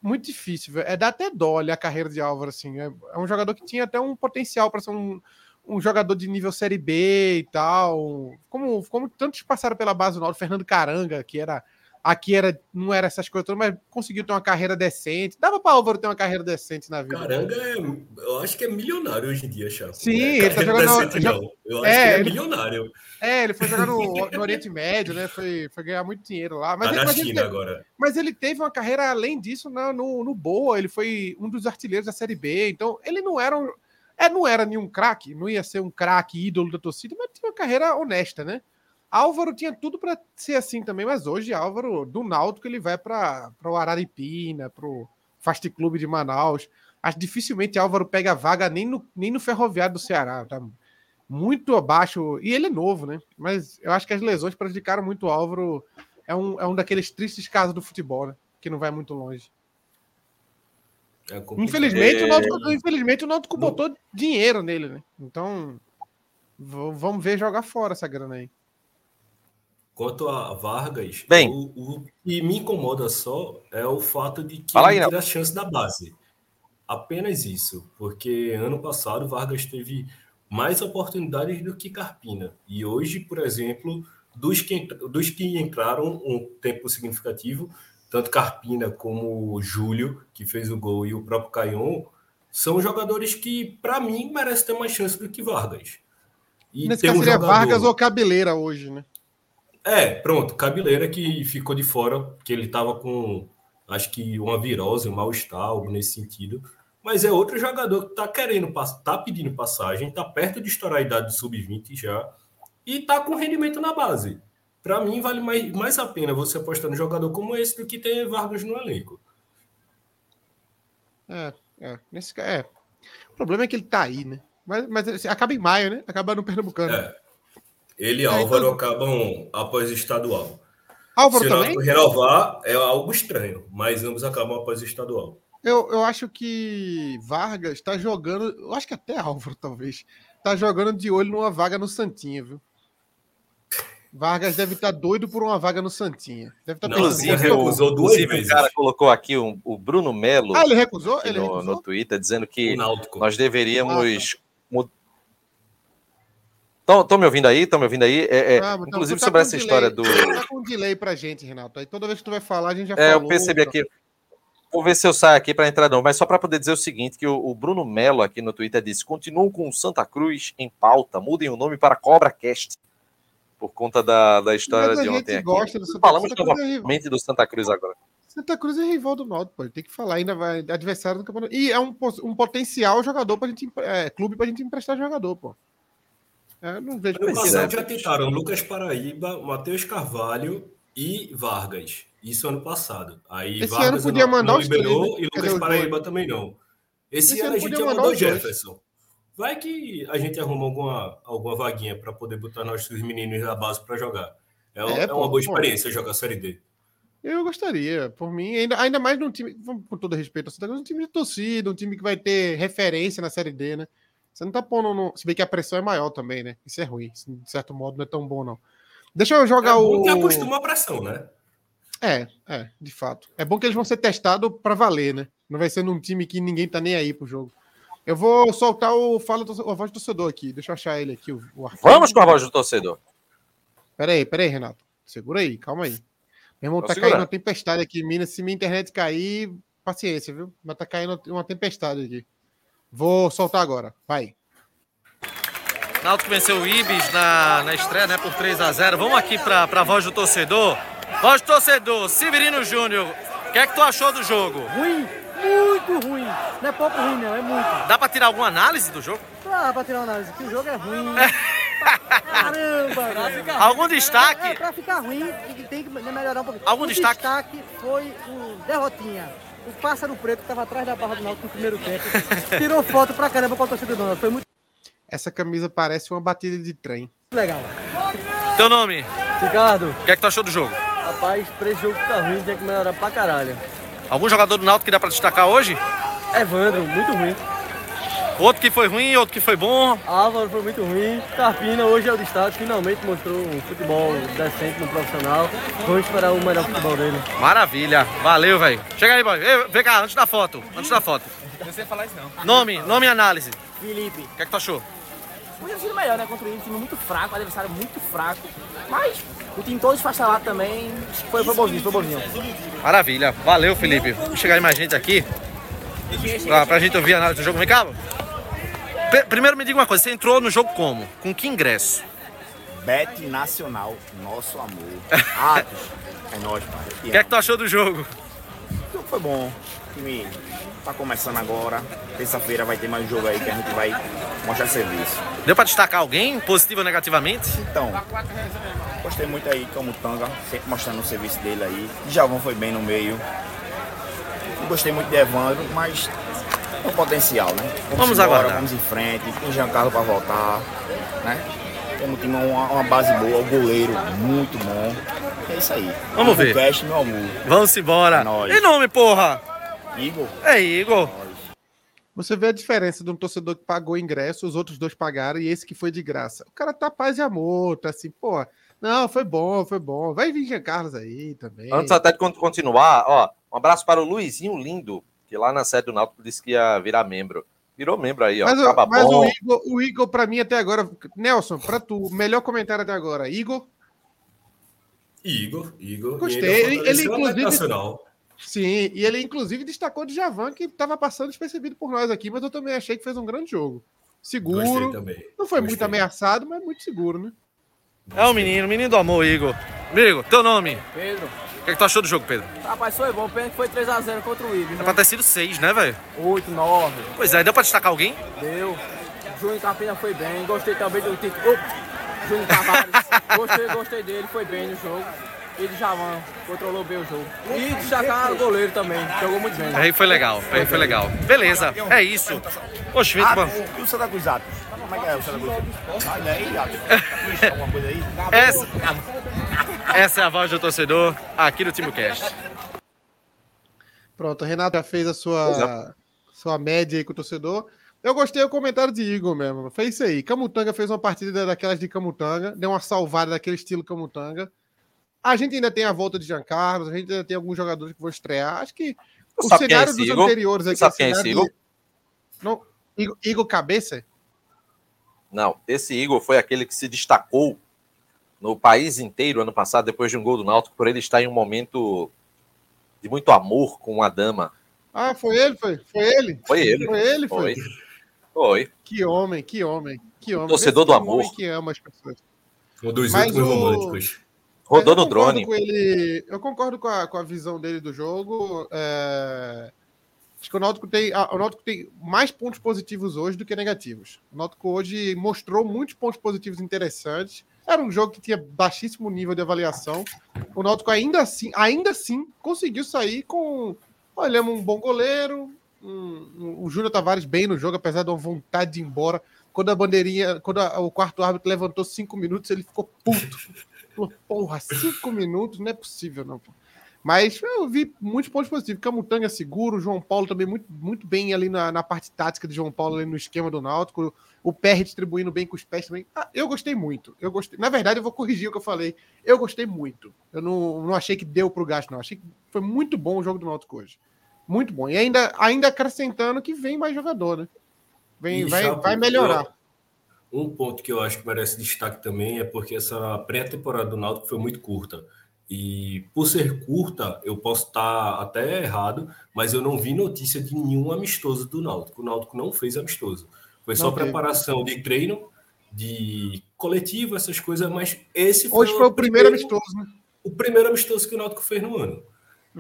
Muito difícil, velho. É dar até dó olhar a carreira de Álvaro, assim. É, é um jogador que tinha até um potencial para ser um, um jogador de nível Série B e tal. Como, como tantos passaram pela base do Náutico, Fernando Caranga, que era Aqui era, não era essas coisas todas, mas conseguiu ter uma carreira decente. Dava para Álvaro ter uma carreira decente na vida. Caranga, é, eu acho que é milionário hoje em dia, Chapo. Sim, é ele tá jogando. Decente, já, Eu acho é, que é ele, milionário. É, ele foi jogar no, <laughs> no, Oriente Médio, né? Foi, foi ganhar muito dinheiro lá. Mas, tá ele, na China ele, agora. Mas ele teve uma carreira além disso na, no, no Boa. Ele foi um dos artilheiros da Série B. Então, ele não era um. É, não era nenhum craque, não ia ser um craque ídolo da torcida, mas tinha uma carreira honesta, né? Álvaro tinha tudo para ser assim também, mas hoje Álvaro, do Náutico, ele vai para o Araripina, para o Fast Clube de Manaus. Acho dificilmente Álvaro pega vaga nem no, nem no Ferroviário do Ceará. Tá muito abaixo. E ele é novo, né? Mas eu acho que as lesões prejudicaram muito o Álvaro. É um, é um daqueles tristes casos do futebol, né? Que não vai muito longe. É infelizmente, é... o Náutico, infelizmente, o Náutico botou dinheiro nele, né? Então, vamos ver jogar fora essa grana aí. Quanto a Vargas, Bem, o, o, que me incomoda só é o fato de que ele tira a chance da base. Apenas isso, porque ano passado Vargas teve mais oportunidades do que Carpina. E hoje, por exemplo, dos que, dos que entraram um tempo significativo, tanto Carpina como Júlio, que fez o gol, e o próprio Caion, são jogadores que, para mim, merecem ter mais chance do que Vargas. E Nesse caso um seria jogador... Vargas ou Cabeleira hoje, né? É, pronto, Cabeleira que ficou de fora, porque ele estava com, acho que uma virose, um mal-estar, algo nesse sentido. Mas é outro jogador que está querendo, está pedindo passagem, está perto de estourar a idade do sub-20 já, e está com rendimento na base. Para mim, vale mais, mais a pena você apostar no jogador como esse do que ter Vargas no elenco. É, é. Nesse, é. O problema é que ele tá aí, né? Mas, mas assim, acaba em maio, né? Acaba no Pernambucano. É. Ele e É, Álvaro então- acabam após o estadual. Álvaro Se o também? Renovar, é algo estranho, mas ambos acabam após o estadual. Eu, eu acho que Vargas está jogando. Eu acho que até Álvaro, talvez. Tá jogando de olho numa vaga no Santinha, viu? Vargas deve estar doido por uma vaga no Santinha. Deve estar Não, pensando, Inclusive, Inclusive, "Pô, o, recusou duas inclusive o vezes. cara colocou aqui um- o Bruno Melo Ah, ele recusou? Ele no, recusou? no Twitter dizendo que nós deveríamos. Estão me ouvindo aí? Estão me ouvindo aí? É, é, Ah, tá- inclusive tá sobre essa delay. história do. Tá com um delay pra gente, Renato. Aí toda vez que tu vai falar, a gente já É, falou. eu percebi aqui. Vou ver se eu saio aqui para entrar, não. Mas só para poder dizer o seguinte: que o, o Bruno Melo aqui no Twitter disse: continuam com o Santa Cruz em pauta, mudem o nome para Cobra Cast. Por conta da, da história de ontem aqui. gosta do Santa Falamos Santa é novamente do Santa Cruz agora. Santa Cruz é rival do Náutico, pô. Tem que falar, ainda vai adversário do campeonato. E é um, um potencial jogador pra gente, é, clube pra gente emprestar jogador, pô. É, não vejo No passado já tentaram Lucas Paraíba, Matheus Carvalho e Vargas. Isso ano passado. Aí Esse Vargas ano podia não, mandar não liberou três, né? e Lucas Paraíba dois? também não. Esse, Esse ano ano a gente dois. Jefferson. Vai que a gente arruma alguma, alguma vaguinha para poder botar nossos meninos da base para jogar. É, É, é pô, uma boa pô. experiência jogar Série D. Eu gostaria, por mim, ainda, ainda mais num time, com todo respeito ao Santa Cruz, um time de torcida, um time que vai ter referência na Série D, né? Você não tá pondo no. Se bem que a pressão é maior também, né? Isso é ruim. Isso, de certo modo, não é tão bom, não. Deixa eu É jogar bom o. que acostuma a pressão, né? É, é, de fato. É bom que eles vão ser testados pra valer, né? Não vai ser num time que ninguém tá nem aí pro jogo. Eu vou soltar o fala do, a voz do torcedor aqui. Deixa eu achar ele aqui. O, o. Vamos com a voz do torcedor. Peraí, peraí, Renato. Segura aí, calma aí. Meu irmão, Tô tá segurando. caindo uma tempestade aqui em Minas. Se minha internet cair, paciência, viu? Mas tá caindo uma tempestade aqui. Vou soltar agora. Vai. Náutico venceu o Ibis na, na estreia, né, por 3 a 0 Vamos aqui pra, pra voz do torcedor. Voz do torcedor, Severino Júnior, o que é que tu achou do jogo? Ruim, muito ruim. Não é pouco ruim, não, é muito. Dá pra tirar alguma análise do jogo? Dá pra tirar uma análise, que o jogo é ruim. Caramba, <laughs> velho. Algum destaque? É, é, pra ficar ruim, tem que, tem que melhorar um pouquinho. Algum o destaque? destaque foi o Derrotinha. O pássaro preto que tava atrás da barra do Náutico no primeiro tempo. Tirou foto pra caramba com a torcida do Náutico. Foi muito Essa camisa parece uma batida de trem. legal. Teu nome? Ricardo, O que é que tu achou do jogo? rapaz, pra esse jogo ficar ruim, tem que melhorar pra caralho. Algum jogador do Náutico que dá pra destacar hoje? Evandro, muito ruim. Outro que foi ruim, outro que foi bom. Álvaro foi muito ruim. Carpina hoje é o destaque, finalmente mostrou um futebol decente no profissional. Vamos esperar o melhor futebol dele. Maravilha, valeu, velho. Chega aí, boy. Ei, Vem cá, antes da foto. Antes da foto. Não sei falar isso não. Nome, nome e análise. Felipe, O que é que tu achou? podia ter sido melhor, né? Contra o time muito fraco, adversário muito fraco. Mas o time todo esfacelado também. Foi, foi bonzinho, foi bonzinho. Maravilha, valeu, Felipe. Vamos chegar aí mais gente aqui. Pra, pra gente ouvir a análise do jogo. Vem cá. Primeiro me diga uma coisa, você entrou no jogo como? Com que ingresso? Bet Nacional, nosso amor. <laughs> Atos, é nóis, pai. O que é que tu achou do jogo? O jogo foi bom. O time tá começando agora. Terça-feira vai ter mais um jogo aí que a gente vai mostrar serviço. Deu pra destacar alguém, positivo ou negativamente? Então, gostei muito aí como Tanga, sempre mostrando o serviço dele aí. Djalvão foi bem no meio. Gostei muito de Evandro, mas um potencial, né? Vamos embora, aguardar. Vamos em frente, tem Giancarlo para voltar, né? Temos um time, uma, uma base boa, o goleiro muito bom. É isso aí. Vamos ver. Cast, meu amor. Vamos embora. É nóis. E nome, porra? Igor, É Igor. Você vê a diferença de um torcedor que pagou ingresso, os outros dois pagaram e esse que foi de graça. O cara tá paz e amor, tá assim, pô. Não, foi bom, foi bom. Vai vir Jean Carlos aí também. Antes até de con- continuar, ó, um abraço para o Luizinho Lindo, que lá na sede do Náutico disse que ia virar membro. Virou membro aí, ó. Mas, o- Acaba mas bom. o, Igor, o Igor, pra mim, até agora. Nelson, pra tu, melhor comentário até agora. Igor, Igor, Igor. Gostei. Ele- fortaleceu ele, inclusive- Nacional. sim. E ele, inclusive, destacou de Javan, que tava passando despercebido por nós aqui, mas eu também achei que fez um grande jogo. Seguro. também. Não foi muito Gostei. ameaçado, mas muito seguro, né? É o menino, menino do amor, Igor. Amigo, teu nome? Pedro, O que, é que tu achou do jogo, Pedro? rapaz, foi bom. Pena que foi 3x0 contra o Ibis, É né? pra ter sido seis, né, velho? 8, 9, Pois é, deu pra destacar alguém? deu. Júnior Carpina foi bem. Gostei também do Tito. Oh, Júnior Tavares. <laughs> gostei, gostei dele, foi bem no jogo. E de Javan, controlou bem o jogo. E destacar o goleiro também, jogou muito bem. Aí foi legal, aí foi legal. Beleza, é isso. Poxa, Vitor, Atos, e o Santa Cruz Atos? como é que é o Santa Cruz? Sai daí, Iago. Capricha, alguma coisa aí? Essa, essa é a voz do torcedor aqui do TimoCast. Pronto, a Renata já fez a sua, sua média aí com o torcedor. Eu gostei do comentário de Igor mesmo. Fez isso aí. Camutanga fez uma partida daquelas de Camutanga, deu uma salvada daquele estilo Camutanga. A gente ainda tem a volta de Jean Carlos, a gente ainda tem alguns jogadores que vão estrear. Acho que o sabe quem é cenário esse dos Igor? anteriores aqui. Sabe o quem é esse Igor? de- Não, Igor, Igor Cabeça? Não, esse Igor foi aquele que se destacou no país inteiro ano passado, depois de um gol do Náutico, por ele estar em um momento de muito amor com uma dama. Ah, foi ele, foi? Foi ele? Foi ele. Foi ele, foi. Foi. Foi. Que homem, que homem, que homem. Torcedor Esse do é um amor. que ama as pessoas. Um dos Mas últimos o- românticos. Rodou no drone. Com ele, eu concordo com a, com a visão dele do jogo. é, Acho que o Náutico, tem, a- o Náutico tem mais pontos positivos hoje do que negativos. O Náutico hoje mostrou muitos pontos positivos interessantes. Era um jogo que tinha baixíssimo nível de avaliação. O Náutico ainda assim, ainda assim conseguiu sair com, olhamos um bom goleiro, um- o Júnior Tavares bem no jogo, apesar de uma vontade de ir embora. Quando a bandeirinha, quando a- o quarto árbitro levantou cinco minutos, ele ficou puto. Porra, cinco minutos? Não é possível, não. pô. Mas eu vi muitos pontos positivos. Camutanga é seguro, o João Paulo também muito, muito bem ali na, na parte tática de João Paulo, ali no esquema do Náutico. O pé distribuindo bem com os pés também. Ah, eu gostei muito. Eu gostei. Na verdade, eu vou corrigir o que eu falei. Eu gostei muito. Eu não, não achei que deu pro gasto, não. Achei que foi muito bom o jogo do Náutico hoje. Muito bom. E ainda, ainda acrescentando que vem mais jogador, né? Vem, E, vai, vai melhorar. eu- um ponto que eu acho que merece destaque também é porque essa pré-temporada do Náutico foi muito curta. E por ser curta, eu posso estar até errado, mas eu não vi notícia de nenhum amistoso do Náutico. O Náutico não fez amistoso. Foi só teve. preparação de treino, de coletivo, essas coisas, mas esse Hoje foi o primeiro amistoso, né? o primeiro amistoso que o Náutico fez no ano.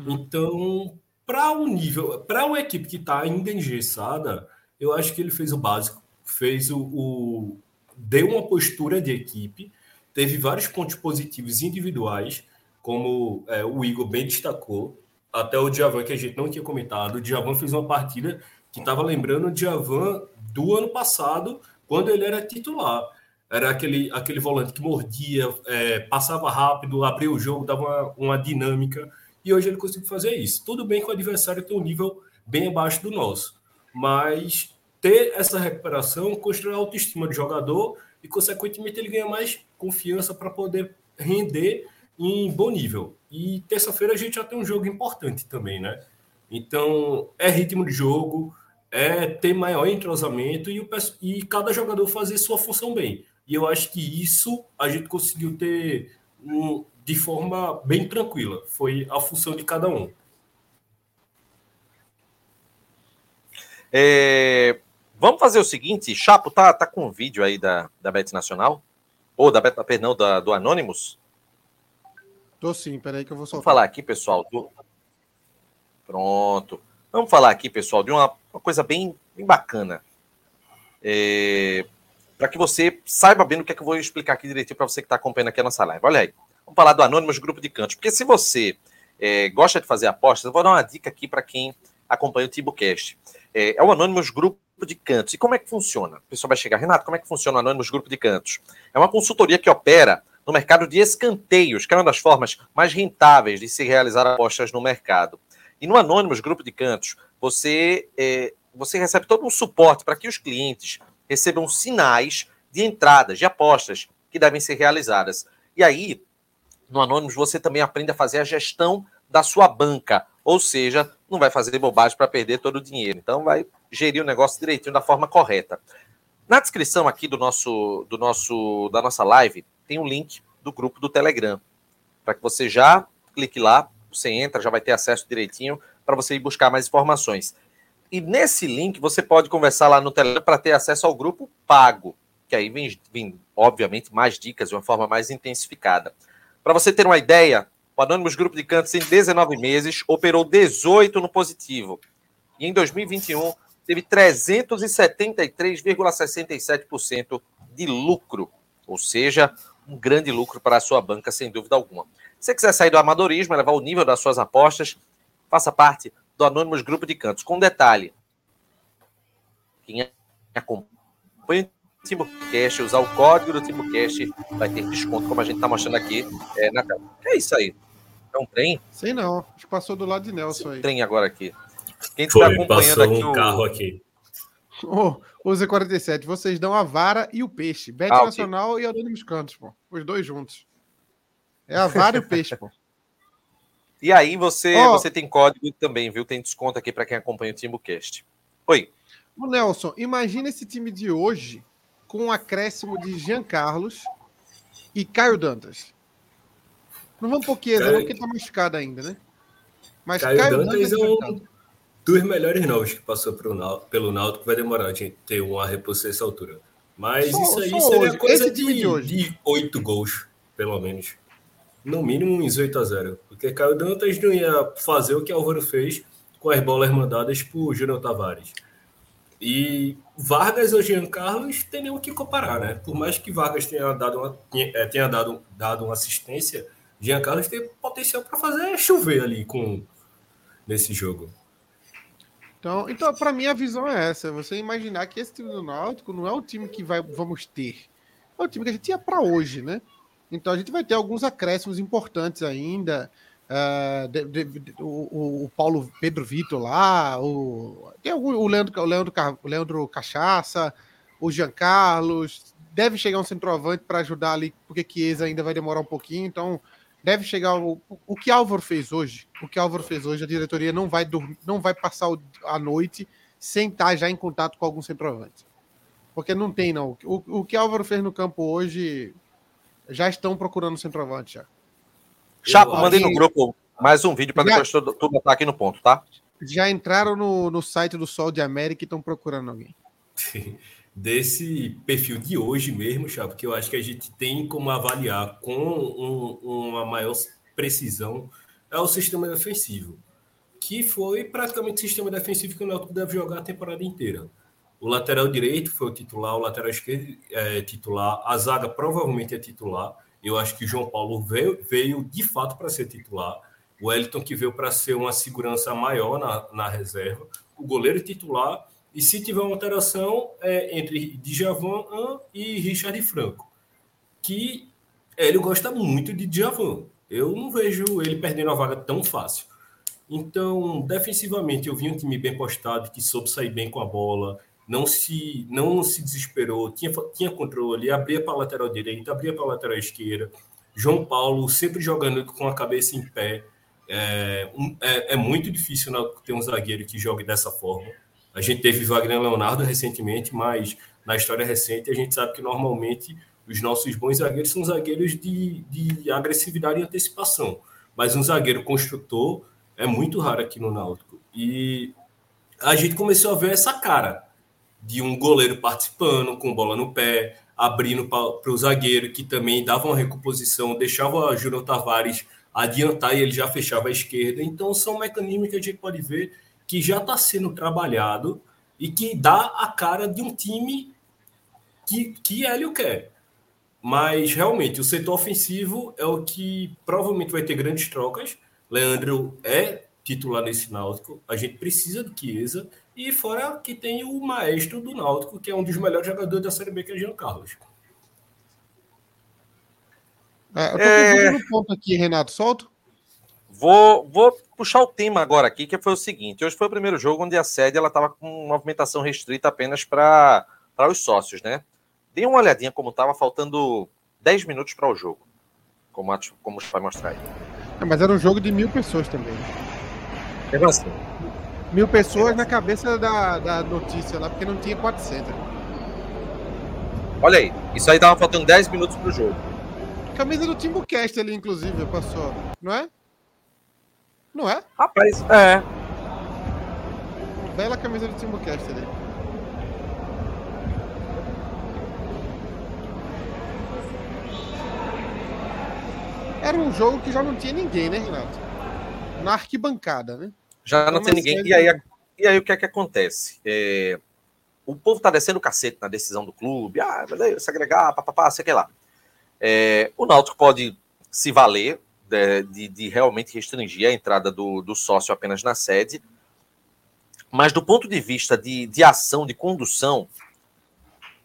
Então, para o nível, para uma equipe que está ainda engessada, eu acho que ele fez o básico, fez o, o- deu uma postura de equipe, teve vários pontos positivos individuais, como é, o Igor bem destacou, até o Djavan que a gente não tinha comentado, o Djavan fez uma partida que estava lembrando o Djavan do ano passado, quando ele era titular. Era aquele, aquele volante que mordia, é, passava rápido, abria o jogo, dava uma, uma dinâmica. E hoje ele conseguiu fazer isso. Tudo bem que o adversário tem um nível bem abaixo do nosso. Mas ter essa recuperação constrói a autoestima do jogador e, consequentemente, ele ganha mais confiança para poder render em bom nível. E terça-feira a gente já tem um jogo importante também, né? Então, é ritmo de jogo, é ter maior entrosamento e, o, e cada jogador fazer sua função bem. E eu acho que isso a gente conseguiu ter um- de forma bem tranquila. Foi a função de cada um. É, vamos fazer o seguinte, Chapo, tá, tá com um vídeo aí da, da Bet Nacional? Ou da Bet, perdão, da, do Anonymous? Tô sim, peraí que eu vou Vamos soltar. falar aqui, pessoal. do- Pronto. Vamos falar aqui, pessoal, de uma, uma coisa bem, bem bacana. para que você saiba bem o que é que eu vou explicar aqui direitinho para você que está acompanhando aqui a nossa live. Olha aí. Vamos falar do Anônimos Grupo de Cantos. Porque se você é, gosta de fazer apostas, eu vou dar uma dica aqui para quem acompanha o TiboCast. É, é o Anônimos Grupo de Cantos. E como é que funciona? O pessoal vai chegar, Renato, como é que funciona o Anônimos Grupo de Cantos? É uma consultoria que opera no mercado de escanteios, que é uma das formas mais rentáveis de se realizar apostas no mercado. E no Anônimos Grupo de Cantos, você, é, você recebe todo um suporte para que os clientes recebam sinais de entradas, de apostas que devem ser realizadas. E aí, no Anônimos, você também aprende a fazer a gestão da sua banca, ou seja, não vai fazer bobagem para perder todo o dinheiro. Então, vai gerir o negócio direitinho da forma correta. Na descrição aqui do nosso, do nosso, da nossa live, tem um link do grupo do Telegram, para que você já clique lá, você entra, já vai ter acesso direitinho para você ir buscar mais informações. E nesse link você pode conversar lá no Telegram para ter acesso ao grupo pago, que aí vem, vem, obviamente, mais dicas de uma forma mais intensificada. Para você ter uma ideia, o Anônimos Grupo de Cantos, em 19 meses, operou 18 no positivo. E em 2021, teve 373,67% de lucro. Ou seja, um grande lucro para a sua banca, sem dúvida alguma. Se você quiser sair do amadorismo, elevar o nível das suas apostas, faça parte do Anônimos Grupo de Cantos. Com detalhe, quem acompanha TimbuCast, usar o código do TimbuCast, vai ter desconto, como a gente está mostrando aqui é, na tela. É isso aí. É um trem? Sei não, acho que passou do lado de Nelson aí. Trem agora aqui. Quem está acompanhando aqui um o... carro aqui. Oh, o Z47, vocês dão a vara e o peixe. Bet ah, Nacional okay. e Anônimos Cantos, pô. Os dois juntos. É a vara e o peixe, pô. <laughs> E aí você, oh, você tem código também, viu? Tem desconto aqui para quem acompanha o TimbuCast. Oi. O Nelson, imagina esse time de hoje com um acréscimo de Jean Carlos e Caio Dantas. Não vamos por Chiesa, Caio... porque tá machucado ainda, né? Mas Caio, Caio Dantas, Dantas é um dos melhores novos que passou pelo, pelo Náutico. Vai demorar a gente ter uma reposição essa altura. Mas só, isso aí seria hoje. coisa Esse de, de, hoje. de 8 gols, pelo menos. No mínimo uns 8 a 0. Porque Caio Dantas não ia fazer o que Álvaro fez com as bolas mandadas por Júnior Tavares. E Vargas ou Jean Carlos teriam que comparar, né? Por mais que Vargas tenha dado uma, eh, tenha dado, dado uma assistência, Jean Carlos tem potencial para fazer chover ali com nesse jogo. Então, então para mim a visão é essa, você imaginar que esse time do Náutico não é o time que vai, vamos ter. É o time que a gente tinha para hoje, né? Então a gente vai ter alguns acréscimos importantes ainda. Uh, de, de, de, o, o, Paulo Pedro Vitor lá, o, tem algum, o, Leandro, o, Leandro, o Leandro Cachaça, o Jean Carlos. Deve chegar um centroavante para ajudar ali, porque Chiesa ainda vai demorar um pouquinho. Então, deve chegar o, o que Álvaro fez hoje. O que Álvaro fez hoje, a diretoria não vai dormir, não vai passar a noite sem estar já em contato com algum centroavante. Porque não tem, não. O, o que Álvaro fez no campo hoje, já estão procurando centroavante já. Chapo, mandei no grupo mais um vídeo para depois tudo, tudo estar aqui no ponto, tá? Já entraram no, no site do Sol de América e estão procurando alguém. <laughs> Desse perfil de hoje mesmo, Chapo, que eu acho que a gente tem como avaliar com um, uma maior precisão é o sistema defensivo, que foi praticamente o sistema defensivo que o Náutico deve jogar a temporada inteira. O lateral direito foi o titular, o lateral esquerdo é titular, a zaga provavelmente é titular. Eu acho que o João Paulo veio, veio de fato para ser titular. O Wellington que veio para ser uma segurança maior na, na reserva. O goleiro titular. E se tiver uma alteração é entre Djavan e Richard Franco. Que ele gosta muito de Djavan. Eu não vejo ele perdendo a vaga tão fácil. Então, defensivamente, eu vi um time bem postado, que soube sair bem com a bola, não se, não se desesperou, tinha, tinha controle, abria para a lateral direita, abria para a lateral esquerda. João Paulo sempre jogando com a cabeça em pé. É, é, é muito difícil ter um zagueiro que jogue dessa forma. A gente teve Wagner Leonardo recentemente, mas na história recente a gente sabe que normalmente os nossos bons zagueiros são zagueiros de, de agressividade e antecipação. Mas um zagueiro construtor é muito raro aqui no Náutico. E a gente começou a ver essa cara de um goleiro participando, com bola no pé, abrindo para o zagueiro, que também dava uma recomposição, deixava o Júnior Tavares adiantar e ele já fechava a esquerda. Então, são mecanismos que a gente pode ver que já está sendo trabalhado e que dá a cara de um time que, que Hélio quer. Mas, realmente, o setor ofensivo é o que provavelmente vai ter grandes trocas. Leandro é titular nesse Náutico. A gente precisa do Chiesa. E fora que tem o maestro do Náutico, que é um dos melhores jogadores da Série B, que é Jean Carlos. É, eu tô é... um ponto aqui, Renato, solto? Vou, vou puxar o tema agora aqui, que foi o seguinte. Hoje foi o primeiro jogo onde a sede estava com movimentação restrita apenas para os sócios, né? Dê uma olhadinha como estava, faltando 10 minutos para o jogo. Como, como vai mostrar aí. É, mas era um jogo de mil pessoas também. É assim. Mil pessoas na cabeça da, da notícia lá, porque não tinha 400. Olha aí, isso aí tava faltando 10 minutos pro jogo. Camisa do Timbucast ali, inclusive, passou, não é? Não é? Rapaz, é. Bela camisa do Timbucast ali. Era um jogo que já não tinha ninguém, né, Renato? Na arquibancada, né? Já não tem ninguém. E aí, e aí o que é que acontece? É, o povo tá descendo o cacete na decisão do clube. Ah, beleza, se agregar, papapá, sei que lá. É, o Náutico pode se valer de, de, de, realmente restringir a entrada do, do sócio apenas na sede. Mas do ponto de vista de, de ação, de condução,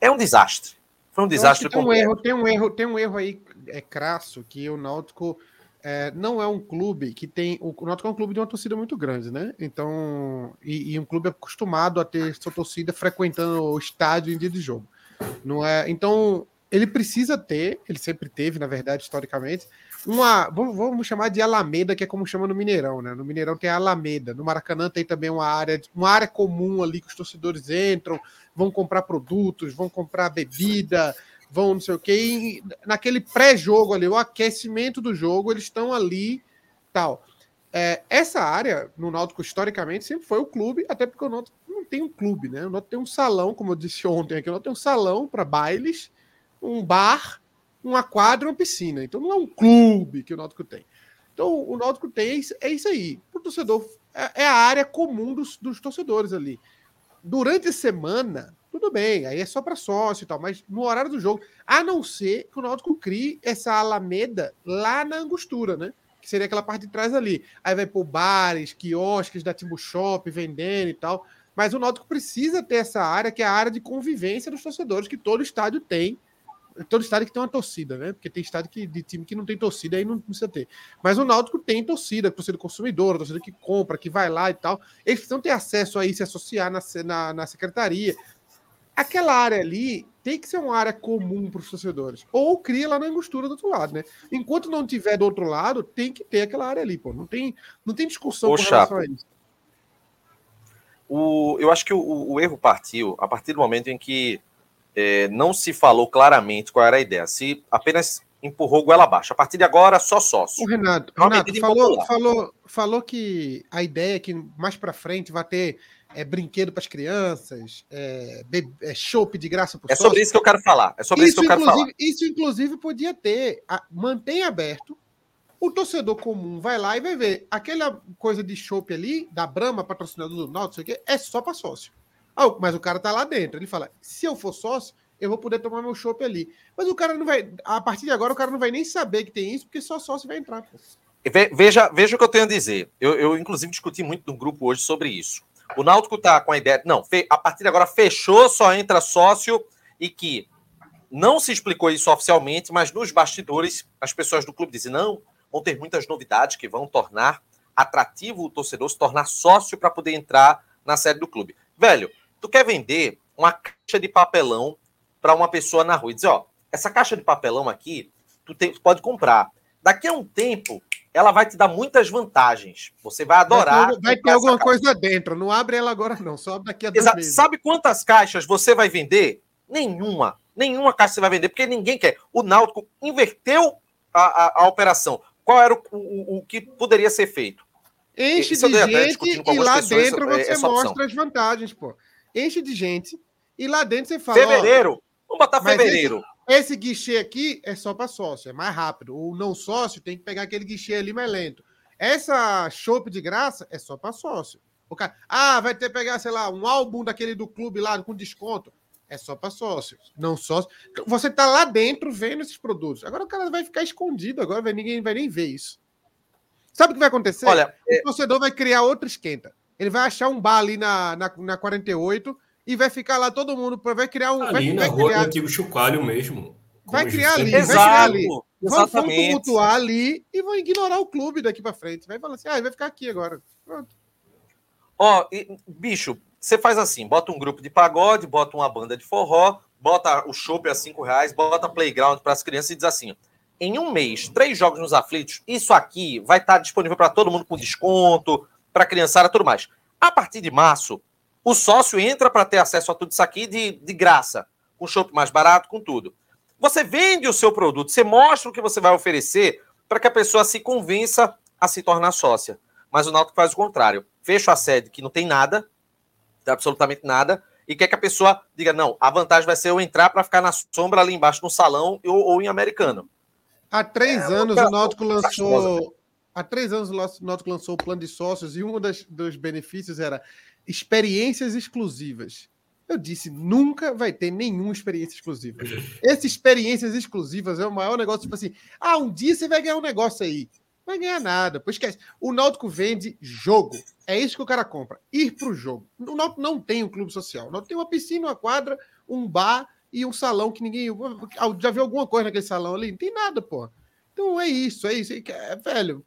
É um desastre. Foi um desastre. Tem um, erro, tem um erro, tem um erro aí é crasso que o Náutico é, não é um clube que tem. O Náutico é um clube de uma torcida muito grande, né? Então. E, e, um clube acostumado a ter sua torcida frequentando o estádio em dia de jogo. Não é? Então, ele precisa ter, ele sempre teve, na verdade, historicamente, uma. Vamos, chamar de Alameda, que é como chama no Mineirão, né? No Mineirão tem a Alameda. No Maracanã tem também uma área, uma área comum ali que os torcedores entram, vão comprar produtos, vão comprar bebida, vão não sei o quê. E naquele pré-jogo ali, o aquecimento do jogo, eles estão ali tal. É, essa área, no Náutico, historicamente, sempre foi o clube, até porque o Náutico não tem um clube, né? O Náutico tem um salão, como eu disse ontem aqui, o Náutico tem um salão para bailes, um bar uma quadra uma piscina. Então não é um clube que o Náutico tem. Então o Náutico tem é isso aí. O torcedor é, é a área comum dos, dos torcedores ali. Durante a semana, tudo bem, aí é só para sócio e tal, mas no horário do jogo, a não ser que o Náutico crie essa alameda lá na Angostura, né? Que seria aquela parte de trás ali. Aí vai por bares, quiosques da Timbu Shop vendendo e tal. Mas o Náutico precisa ter essa área, que é a área de convivência dos torcedores, que todo estádio tem todo estádio que tem uma torcida, né? Porque tem estádio que, de time que não tem torcida, aí não precisa ter. Mas o Náutico tem torcida, torcida consumidora, torcida que compra, que vai lá e tal. Eles precisam ter acesso aí, se associar na, na, na secretaria. Aquela área ali tem que ser uma área comum para os torcedores. Ou cria lá na angostura do outro lado, né? Enquanto não tiver do outro lado, tem que ter aquela área ali, pô. Não tem, não tem discussão Ô, com relação a isso. O, eu acho que o, o erro partiu a partir do momento em que é, não se falou claramente qual era a ideia, se apenas empurrou goela abaixo. A partir de agora, só sócio. O Renato, é Renato falou, falou, falou que a ideia é que mais para frente vai ter é, brinquedo para as crianças, é, é chopp de graça para É sobre isso que eu quero falar. É sobre isso, isso que eu quero falar. Isso, inclusive, podia ter. A, mantém aberto. O torcedor comum vai lá e vai ver. Aquela coisa de chopp ali, da Brahma, patrocinador do Náutico, sei o quê, é só para sócio. Ah, mas o cara tá lá dentro. Ele fala: se eu for sócio, eu vou poder tomar meu chopp ali. Mas o cara não vai. A partir de agora, o cara não vai nem saber que tem isso, porque só sócio vai entrar. Pô. Veja, veja o que eu tenho a dizer. Eu, eu, inclusive, discuti muito no grupo hoje sobre isso. O Náutico tá com a ideia. Não, a partir de agora fechou, só entra sócio e que não se explicou isso oficialmente, mas nos bastidores as pessoas do clube dizem: não, vão ter muitas novidades que vão tornar atrativo o torcedor se tornar sócio para poder entrar na sede do clube. Velho, Tu quer vender uma caixa de papelão para uma pessoa na rua e dizer, ó, essa caixa de papelão aqui, tu, tem, tu pode comprar. Daqui a um tempo, ela vai te dar muitas vantagens. Você vai adorar. Vai ter, vai ter alguma caixa. coisa dentro. Não abre ela agora, não. Só daqui a dois Exato. meses. Sabe quantas caixas você vai vender? Nenhuma. Nenhuma caixa você vai vender, porque ninguém quer. O Náutico inverteu a, a, a operação. Qual era o, o, o, que poderia ser feito? Enche Isso de gente e lá dentro é, você mostra as vantagens, pô enche de gente e lá dentro você fala. Fevereiro. Vamos botar fevereiro. Esse, esse, guichê aqui é só para sócio, é mais rápido. O não sócio tem que pegar aquele guichê ali mais lento. Essa chopp de graça é só para sócio. O cara, ah, vai ter que pegar, sei lá, um álbum daquele do clube lá com desconto. É só para sócio, não sócio. Você tá lá dentro vendo esses produtos. Agora o cara vai ficar escondido, agora ninguém vai nem ver isso. Sabe o que vai acontecer? Olha, o é torcedor vai criar outro esquenta. Ele vai achar um bar ali na, na, na 48 e vai ficar lá todo mundo, vai criar um. Ali vai, na vai rua criar, do antigo chocalho mesmo. Vai criar ali, Exato, vai criar ali. Vão, vão tumultuar ali e vão ignorar o clube daqui para frente. Vai falar assim, ah, vai ficar aqui agora. Pronto. Ó, e, bicho, você faz assim, bota um grupo de pagode, bota uma banda de forró, bota o shopping a cinco reais, bota playground para as crianças e diz assim, em um mês, três jogos nos aflitos, isso aqui vai estar disponível para todo mundo com desconto, para criançada tudo mais. A partir de março, o sócio entra para ter acesso a tudo isso aqui de, de graça, com shopping mais barato, com tudo. Você vende o seu produto, você mostra o que você vai oferecer para que a pessoa se convença a se tornar sócia. Mas o Náutico faz o contrário. Fecha a sede que não tem nada, absolutamente nada, e quer que a pessoa diga, não, a vantagem vai ser eu entrar para ficar na sombra ali embaixo no salão ou, ou em americano. Há três é, anos o Náutico lançou há três anos o Náutico lançou o plano de sócios e um das, dos benefícios era experiências exclusivas. Eu disse, nunca vai ter nenhuma experiência exclusiva. <laughs> Essas experiências exclusivas é o maior negócio, tipo assim, ah, um dia você vai ganhar um negócio aí. Não vai ganhar nada. Pois esquece. O Náutico vende jogo. É isso que o cara compra. Ir para o jogo. O Náutico não tem um clube social. O Náutico tem uma piscina, uma quadra, um bar e um salão que ninguém. Já viu alguma coisa naquele salão ali? Não tem nada, pô. Então é isso, é isso. É, velho,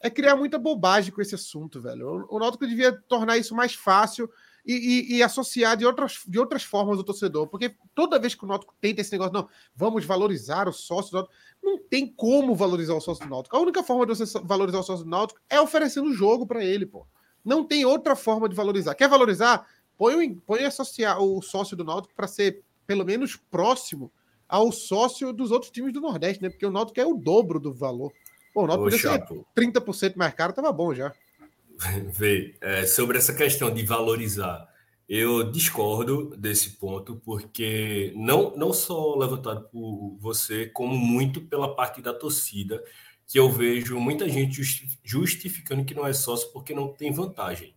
é criar muita bobagem com esse assunto, velho. O, Náutico devia tornar isso mais fácil e, e, e, associar de outras, de outras formas o torcedor. Porque toda vez que o Náutico tenta esse negócio, não, vamos valorizar o sócio do Náutico, não tem como valorizar o sócio do Náutico. A única forma de você valorizar o sócio do Náutico é oferecendo o jogo para ele, pô. Não tem outra forma de valorizar. Quer valorizar? Põe, põe associar o sócio do Náutico para ser pelo menos próximo ao sócio dos outros times do Nordeste, né? Porque o Náutico é o dobro do valor. Pô, o Náutico podia ser 30% mais caro, tava bom já. <laughs> Vê, é, sobre essa questão de valorizar, eu discordo desse ponto, porque não, não só levantado por você, como muito pela parte da torcida, que eu vejo muita gente justificando que não é sócio porque não tem vantagem.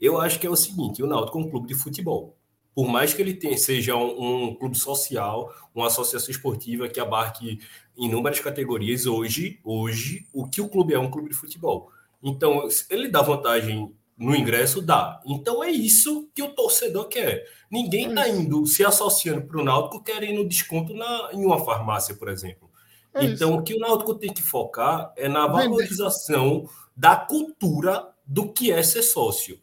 Eu acho que é o seguinte: o Náutico é um clube de futebol. Por mais que ele tenha, seja um, um clube social, uma associação esportiva que abarque inúmeras categorias, hoje, hoje, o que o clube é, um clube de futebol. Então, ele dá vantagem no ingresso, dá. Então é isso que o torcedor quer. Ninguém está indo se associando para o Náutico querendo desconto na, em uma farmácia, por exemplo. É então, isso. o que o Náutico tem que focar é na valorização da cultura do que é ser sócio.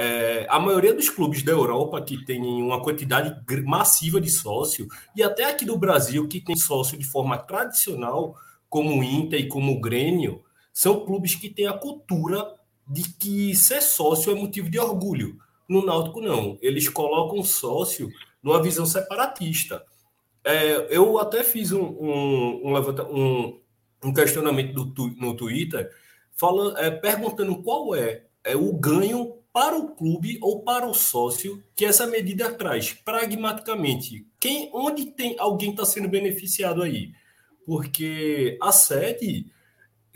É, a maioria dos clubes da Europa que tem uma quantidade massiva de sócio, e até aqui do Brasil, que tem sócio de forma tradicional, como o Inter e como o Grêmio, são clubes que têm a cultura de que ser sócio é motivo de orgulho. No Náutico, não. Eles colocam sócio numa visão separatista. É, eu até fiz um, um, um, um questionamento do, no Twitter falando, é, perguntando qual é, é o ganho para o clube ou para o sócio que essa medida traz, pragmaticamente. Quem, onde tem alguém está sendo beneficiado aí? Porque a sede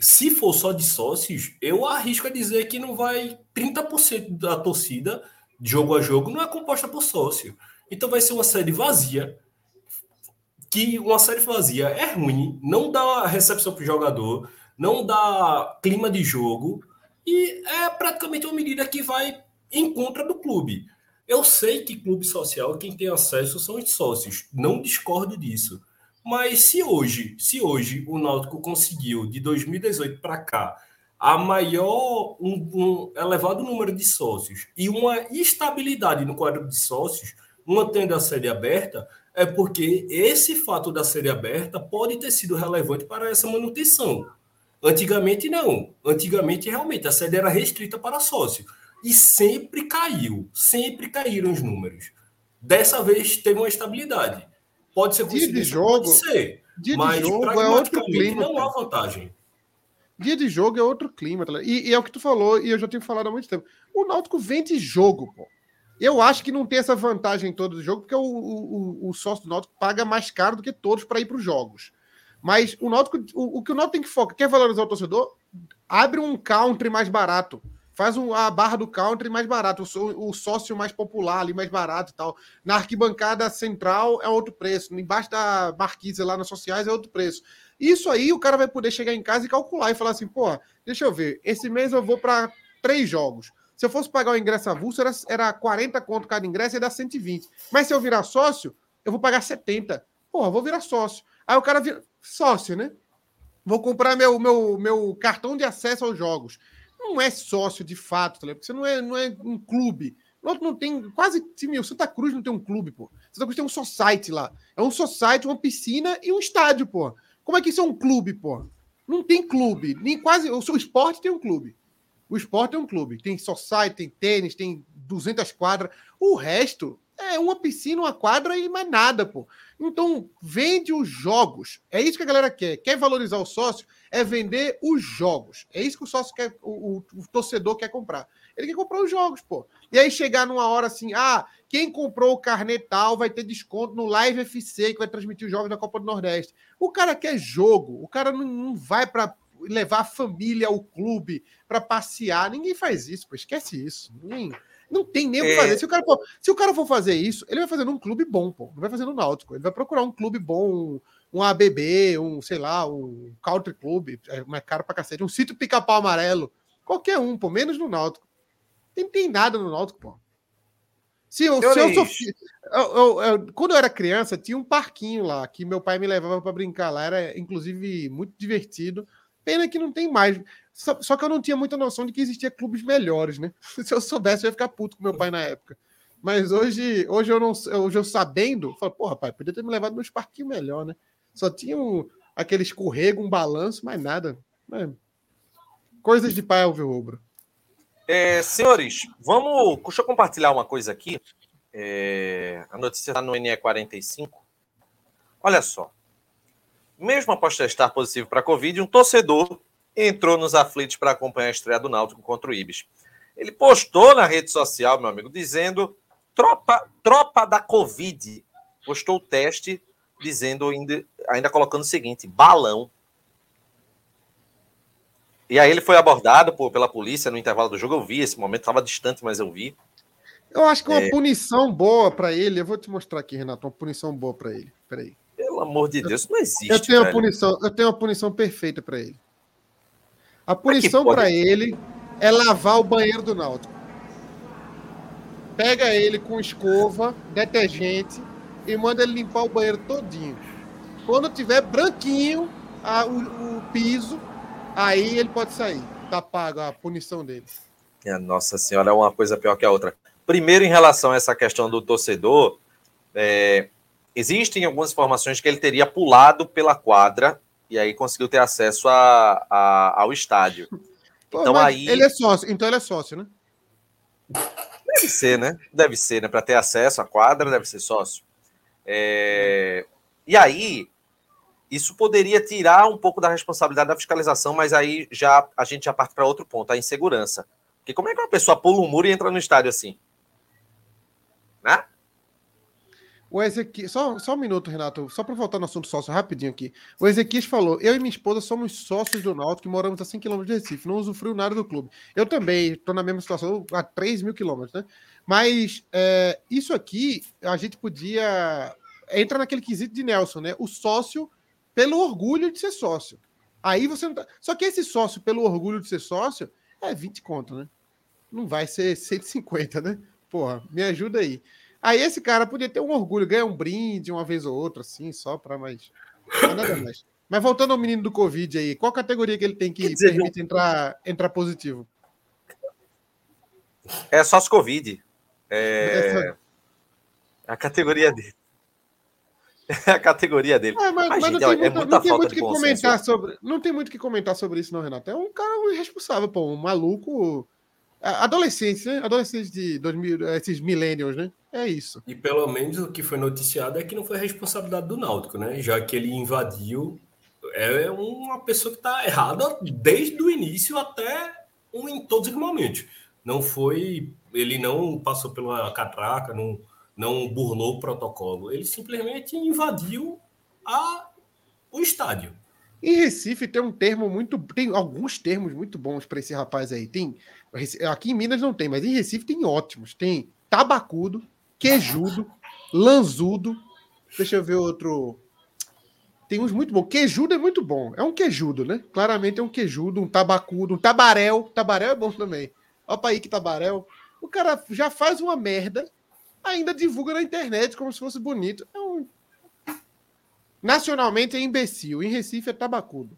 se for só de sócios, eu arrisco a dizer que não vai 30% da torcida, jogo a jogo, não é composta por sócio. Então vai ser uma série vazia, que uma série vazia é ruim, não dá recepção para o jogador, não dá clima de jogo, e é praticamente uma medida que vai em contra do clube. Eu sei que clube social, quem tem acesso são os sócios, não discordo disso. Mas se hoje, se hoje o Náutico conseguiu de 2018 para cá a maior um, um, elevado número de sócios e uma estabilidade no quadro de sócios, mantendo a série aberta, é porque esse fato da série aberta pode ter sido relevante para essa manutenção. Antigamente não. Antigamente realmente a série era restrita para sócio e sempre caiu, sempre caíram os números. Dessa vez teve uma estabilidade. Pode ser dia de jogo, pode ser. Dia mas de jogo é outro clima. Não há vantagem. Dia de jogo é outro clima. Tá e, e, é o que tu falou, e eu já tenho falado há muito tempo. O Náutico vende jogo, pô. Eu acho que não tem essa vantagem toda do jogo, porque o, o, o sócio do Náutico paga mais caro do que todos para ir para os jogos. Mas o Náutico, o, o que o Náutico tem que focar, quer valorizar o torcedor? Abre um country mais barato faz um, a barra do country mais barato, o, o, sócio mais popular ali mais barato e tal. Na arquibancada central é outro preço, embaixo da marquise lá nas sociais é outro preço. Isso aí o cara vai poder chegar em casa e calcular e falar assim, pô, deixa eu ver, esse mês eu vou para três jogos. Se eu fosse pagar o ingresso avulso, era, era 40 conto cada ingresso e dar 120. Mas se eu virar sócio, eu vou pagar 70. Porra, vou virar sócio. Aí o cara vira sócio, né? Vou comprar meu, meu, meu cartão de acesso aos jogos não é sócio de fato, tá porque você não é, não é um clube. O outro não tem quase. O Santa Cruz não tem um clube, pô. Santa Cruz tem um society lá. É um society, uma piscina e um estádio, pô. Como é que isso é um clube, pô? Não tem clube. Nem quase. O seu esporte tem um clube. O esporte é um clube. Tem society, tem tênis, tem 200 quadras. O resto é uma piscina, uma quadra e mais nada, pô. Então, vende os jogos. É isso que a galera quer. Quer valorizar o sócio? É vender os jogos. É isso que o sócio quer, o, o, o torcedor quer comprar. Ele quer comprar os jogos, pô. E aí chegar numa hora assim, ah, quem comprou o carnê tal vai ter desconto no Live FC, que vai transmitir os jogos da Copa do Nordeste. O cara quer jogo. O cara não, não vai para levar a família ao clube para passear. Ninguém faz isso, pô. Esquece isso. Ninguém não tem nem o que é. fazer. Se o, cara, pô, se o cara for fazer isso, ele vai fazer num clube bom, pô. Não vai fazer no Náutico. Ele vai procurar um clube bom, um ABB, um, sei lá, um Country Club, é mais caro pra cacete, um sítio pica-pau amarelo. Qualquer um, pô, menos no Náutico. Não tem nada no Náutico, pô. Se eu, se eu eu, eu, eu, quando eu era criança, tinha um parquinho lá que meu pai me levava para brincar lá. Era, inclusive, muito divertido. Pena que não tem mais. Só, só, que eu não tinha muita noção de que existia clubes melhores, né? <laughs> Se eu soubesse, eu ia ficar puto com meu pai na época. Mas hoje, hoje eu não hoje eu sabendo, eu falo, porra, pai, podia ter me levado nos parquinhos melhor, né? Só tinha um, aquele escorrego, um balanço, mais nada. É. Coisas de pai ao rubro. É, senhores, vamos. Deixa eu compartilhar uma coisa aqui. É, a notícia está no NE45. Olha só. Mesmo após testar positivo para a Covid, um torcedor entrou nos aflitos para acompanhar a estreia do Náutico contra o Ibis. Ele postou na rede social, meu amigo, dizendo: tropa, tropa da Covid. Postou o teste, dizendo, ainda, ainda colocando o seguinte: balão. E aí ele foi abordado por, pela polícia no intervalo do jogo. Eu vi esse momento, estava distante, mas eu vi. Eu acho que uma é... punição boa para ele. Eu vou te mostrar aqui, Renato, uma punição boa para ele. Peraí. Pelo amor de Deus, não existe. Eu tenho, uma punição, eu tenho uma punição perfeita para ele. A punição para ele é lavar o banheiro do Náutico. Pega ele com escova, detergente e manda ele limpar o banheiro todinho. Quando tiver branquinho a, o, o piso, Aí ele pode sair. Tá pago a punição dele. Minha Nossa Senhora, é uma coisa pior que a outra. Primeiro, em relação a essa questão do torcedor, é, existem algumas informações que ele teria pulado pela quadra e aí conseguiu ter acesso a, a ao estádio. Pô, então aí ele é sócio, então ele é sócio, né? Deve ser, né? Deve ser, né? Para ter acesso à quadra, deve ser sócio. É... E aí, isso poderia tirar um pouco da responsabilidade da fiscalização, mas aí já a gente já parte para outro ponto, a insegurança. Porque como é que uma pessoa pula um muro e entra no estádio assim? Né? O Ezequiel, só, só um minuto, Renato, só para voltar no assunto sócio rapidinho aqui. O Ezequiel falou: eu e minha esposa somos sócios do Náutico e moramos a 5 km de Recife, não usufruo nada do clube. Eu também estou na mesma situação, a 3 mil quilômetros, né? Mas é, isso aqui a gente podia. Entra naquele quesito de Nelson, né? O sócio pelo orgulho de ser sócio. Aí você não tá... Só que esse sócio, pelo orgulho de ser sócio, é 20 conto, né? Não vai ser 150, né? Porra, me ajuda aí. Aí esse cara podia ter um orgulho, ganhar um brinde uma vez ou outra, assim, só para mais. nada mais. Mas voltando ao menino do Covid aí, qual categoria que ele tem que permite entrar, entrar positivo? É sócio Covid. É... A categoria dele. <laughs> a categoria dele. É, mas, mas, mas não, tem, é muita, não tem muito que comentar sobre. Não tem muito que comentar sobre isso, não, Renato. É um cara irresponsável, pô, um maluco. Adolescente, né? Adolescente de 2000, esses millennials, né? É isso. E pelo menos o que foi noticiado é que não foi responsabilidade do Náutico, né? Já que ele invadiu. É uma pessoa que está errada desde o início até um, em todos os momentos. Não foi. Ele não passou pela catraca, não não burlou o protocolo, ele simplesmente invadiu a, o estádio. Em Recife tem um termo muito. Tem alguns termos muito bons para esse rapaz aí. Tem. Aqui em Minas não tem, mas em Recife tem ótimos. Tem tabacudo, quejudo, lanzudo. Deixa eu ver outro. Tem uns muito bons. Quejudo é muito bom. É um quejudo, né? Claramente é um quejudo, um tabacudo, um tabaréu. Tabaréu é bom também. Olha aí que tabaréu. O cara já faz uma merda ainda divulga na internet como se fosse bonito. É. Nacionalmente é imbecil. Em Recife é tabacudo.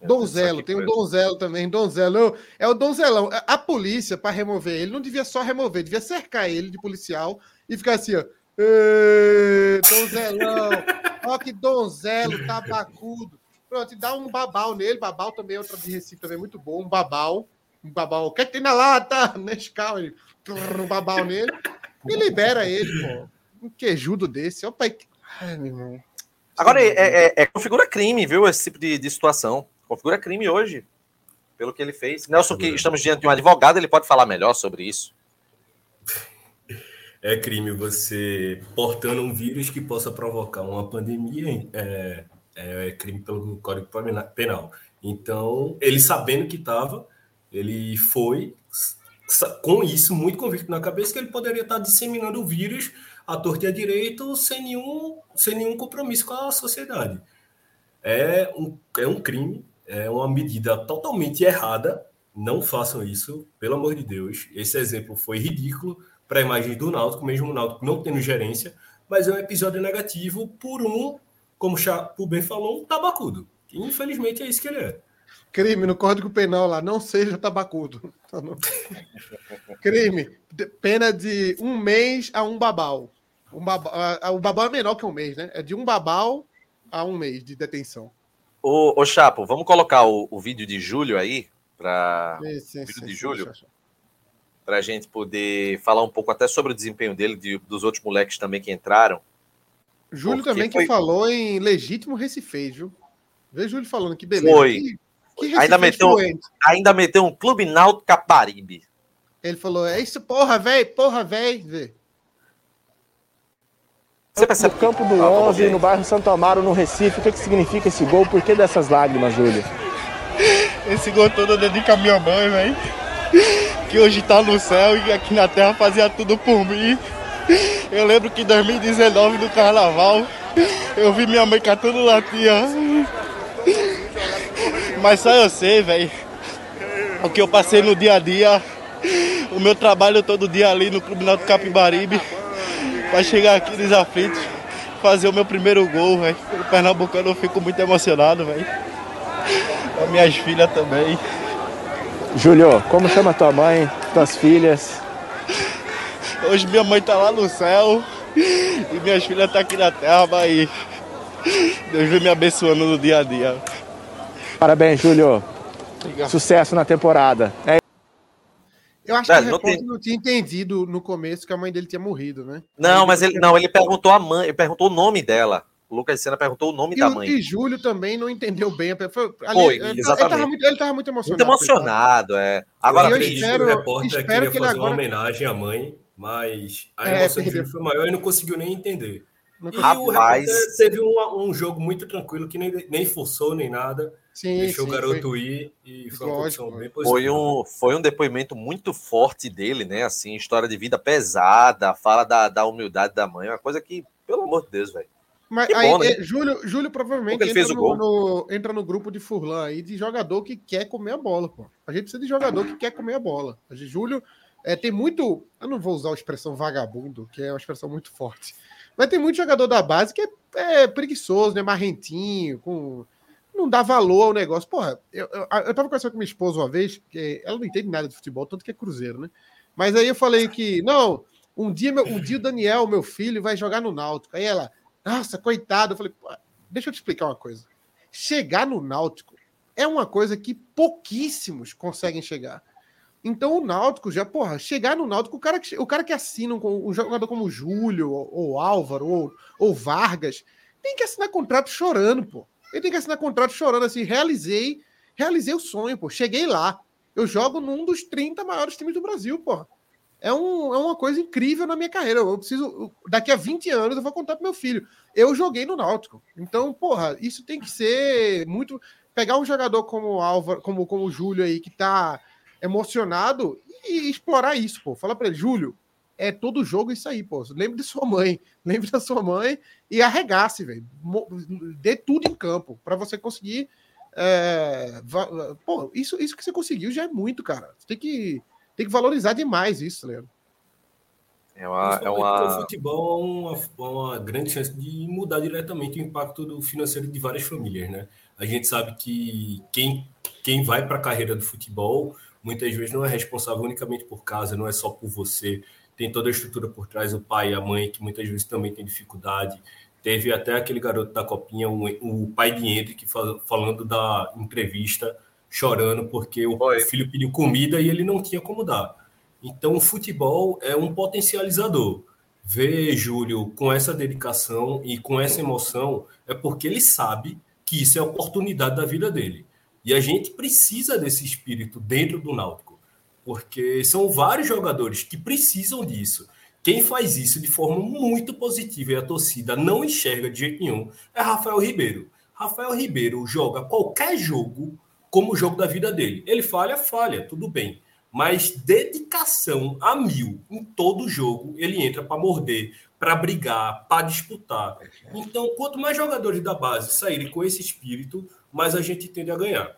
É, Donzelo, tem o um Donzelo também. Donzelo é o Donzelão. A polícia, para remover ele, não devia só remover, devia cercar ele de policial e ficar assim, ó. Donzelão, ó que Donzelo, tabacudo. Pronto, e dá um babau nele. Babau também é outra de Recife, também muito bom. Um babau. Um babau. O que, é que tem na lata? <laughs> Nescau. Um babau nele. E libera ele, pô. Um quejudo desse. Opa, ai, meu irmão. Agora, é, é, é, configura crime, viu? Esse tipo de, de, situação. Configura crime hoje, pelo que ele fez. Nelson, que estamos diante de um advogado, ele pode falar melhor sobre isso. É crime você portando um vírus que possa provocar uma pandemia. É, é crime pelo Código Penal. Então, ele sabendo que estava, ele foi, com isso muito convicto na cabeça que ele poderia estar disseminando o vírus à torta e à direita sem nenhum, sem nenhum compromisso com a sociedade. É um, é um crime, é uma medida totalmente errada. Não façam isso, pelo amor de Deus. Esse exemplo foi ridículo para a imagem do Náutico, mesmo o Náutico não tendo gerência, mas é um episódio negativo por um, como o bem falou, um tabacudo. Infelizmente é isso que ele é. Crime no Código Penal lá, não seja tabacudo. <laughs> Crime, pena de um mês a um babau. Um babau, o babau é menor que um mês, né? É de um babau a um mês de detenção. Ô, ô Chapo, vamos colocar o, o vídeo de julho aí para vídeo sim, de julho para a gente poder falar um pouco até sobre o desempenho dele, de, dos outros moleques também que entraram. Júlio também foi... que falou em legítimo Recife, viu? Vê Júlio falando que beleza. Foi. Que, que ainda, meteu, ainda meteu um clube Náutico Caparibe. Ele falou, é isso, porra, velho, porra, velho. Você percebe? No campo do ah, 11, no bairro Santo Amaro, no Recife, o que, que significa esse gol? Por que dessas lágrimas, Júlio? Esse gol todo eu dedico à minha mãe, velho. Que hoje tá no céu e aqui na terra fazia tudo por mim. Eu lembro que em 2019, no carnaval, eu vi minha mãe catando latinha. Mas só eu sei, velho. O que eu passei no dia a dia. O meu trabalho todo dia ali no Clube Náutico Capibaribe. Pra chegar aqui nos aflitos, fazer o meu primeiro gol, velho. O Pernambucano eu fico muito emocionado, velho. As minhas filhas também. Júlio, como chama tua mãe, tuas filhas? Hoje minha mãe tá lá no céu e minhas filhas tá aqui na terra, mas Deus vem me abençoando no dia a dia. Parabéns, Júlio. Obrigado. Sucesso na temporada. É... Eu acho Velho, que o repórter não, tem... não tinha entendido no começo que a mãe dele tinha morrido, né? Não, mas ele não, ele perguntou a mãe, ele perguntou o nome dela. O Lucas Senna perguntou o nome e da mãe. E Júlio também não entendeu bem. Foi, ali, Foi ele, exatamente. Ele estava muito, ele tava muito emocionado. Muito emocionado, é. Agora, eu espero, o repórter espero que ele fazer agora... uma homenagem à mãe, mas a é, emoção dele foi maior e não conseguiu nem entender. E Rapaz... o teve um, um, jogo muito tranquilo que nem, nem forçou nem nada. Sim, deixou sim, o garoto foi... ir e foi uma Lógico, bem positiva. Foi um, foi um depoimento muito forte dele, né? Assim, história de vida pesada, fala da, da humildade da mãe, uma coisa que, pelo amor de Deus, velho. Mas aí, bom, né? é, Júlio, Júlio provavelmente entra no, no, entra no grupo de Furlan aí de jogador que quer comer a bola, pô. A gente precisa de jogador que quer comer a bola. A gente, Júlio é, tem muito. Eu não vou usar a expressão vagabundo, que é uma expressão muito forte. Mas tem muito jogador da base que é, é preguiçoso, né? Marrentinho, com. Não dá valor ao negócio. Porra, eu, eu, eu tava conversando com minha esposa uma vez, que ela não entende nada de futebol, tanto que é Cruzeiro, né? Mas aí eu falei que, não, um dia, meu, um dia o Daniel, meu filho, vai jogar no Náutico. Aí ela, nossa, coitado. Eu falei, deixa eu te explicar uma coisa. Chegar no Náutico é uma coisa que pouquíssimos conseguem chegar. Então o Náutico já, porra, chegar no Náutico, o cara que, o cara que assina um, um jogador como Júlio, ou, ou Álvaro, ou, ou, Vargas, tem que assinar contrato chorando, pô. Ele tem que assinar contrato chorando assim, realizei, realizei o sonho, pô. Cheguei lá. Eu jogo num dos 30 maiores times do Brasil, pô é, um, é uma coisa incrível na minha carreira. Eu preciso. Daqui a 20 anos eu vou contar pro meu filho. Eu joguei no Náutico. Então, porra, isso tem que ser muito. Pegar um jogador como o Álvaro, como, como o Júlio aí, que tá emocionado, e explorar isso, pô. Fala para ele, Júlio, é todo jogo isso aí, pô. Lembre de sua mãe, <laughs> lembre da sua mãe e arregace, velho. Dê tudo em campo para você conseguir. É... Pô, isso, isso que você conseguiu já é muito, cara. Você tem que tem que valorizar demais isso, Leandro. É uma, é uma... O futebol é uma, é uma, grande chance de mudar diretamente o impacto do financeiro de várias famílias, né? A gente sabe que quem, quem vai para a carreira do futebol muitas vezes não é responsável unicamente por casa, não é só por você. Tem toda a estrutura por trás, o pai e a mãe, que muitas vezes também tem dificuldade. Teve até aquele garoto da copinha, o, o pai de Henrique, falando da entrevista chorando porque o Foi. filho pediu comida e ele não tinha como dar. Então, o futebol é um potencializador. Ver Júlio com essa dedicação e com essa emoção é porque ele sabe que isso é a oportunidade da vida dele. E a gente precisa desse espírito dentro do Náutico, porque são vários jogadores que precisam disso. Quem faz isso de forma muito positiva e a torcida não enxerga de jeito nenhum é Rafael Ribeiro. Rafael Ribeiro joga qualquer jogo como o jogo da vida dele. Ele falha, falha, tudo bem. Mas dedicação a mil em todo jogo, ele entra para morder, para brigar, para disputar. Então, quanto mais jogadores da base saírem com esse espírito, mais a gente tende a ganhar.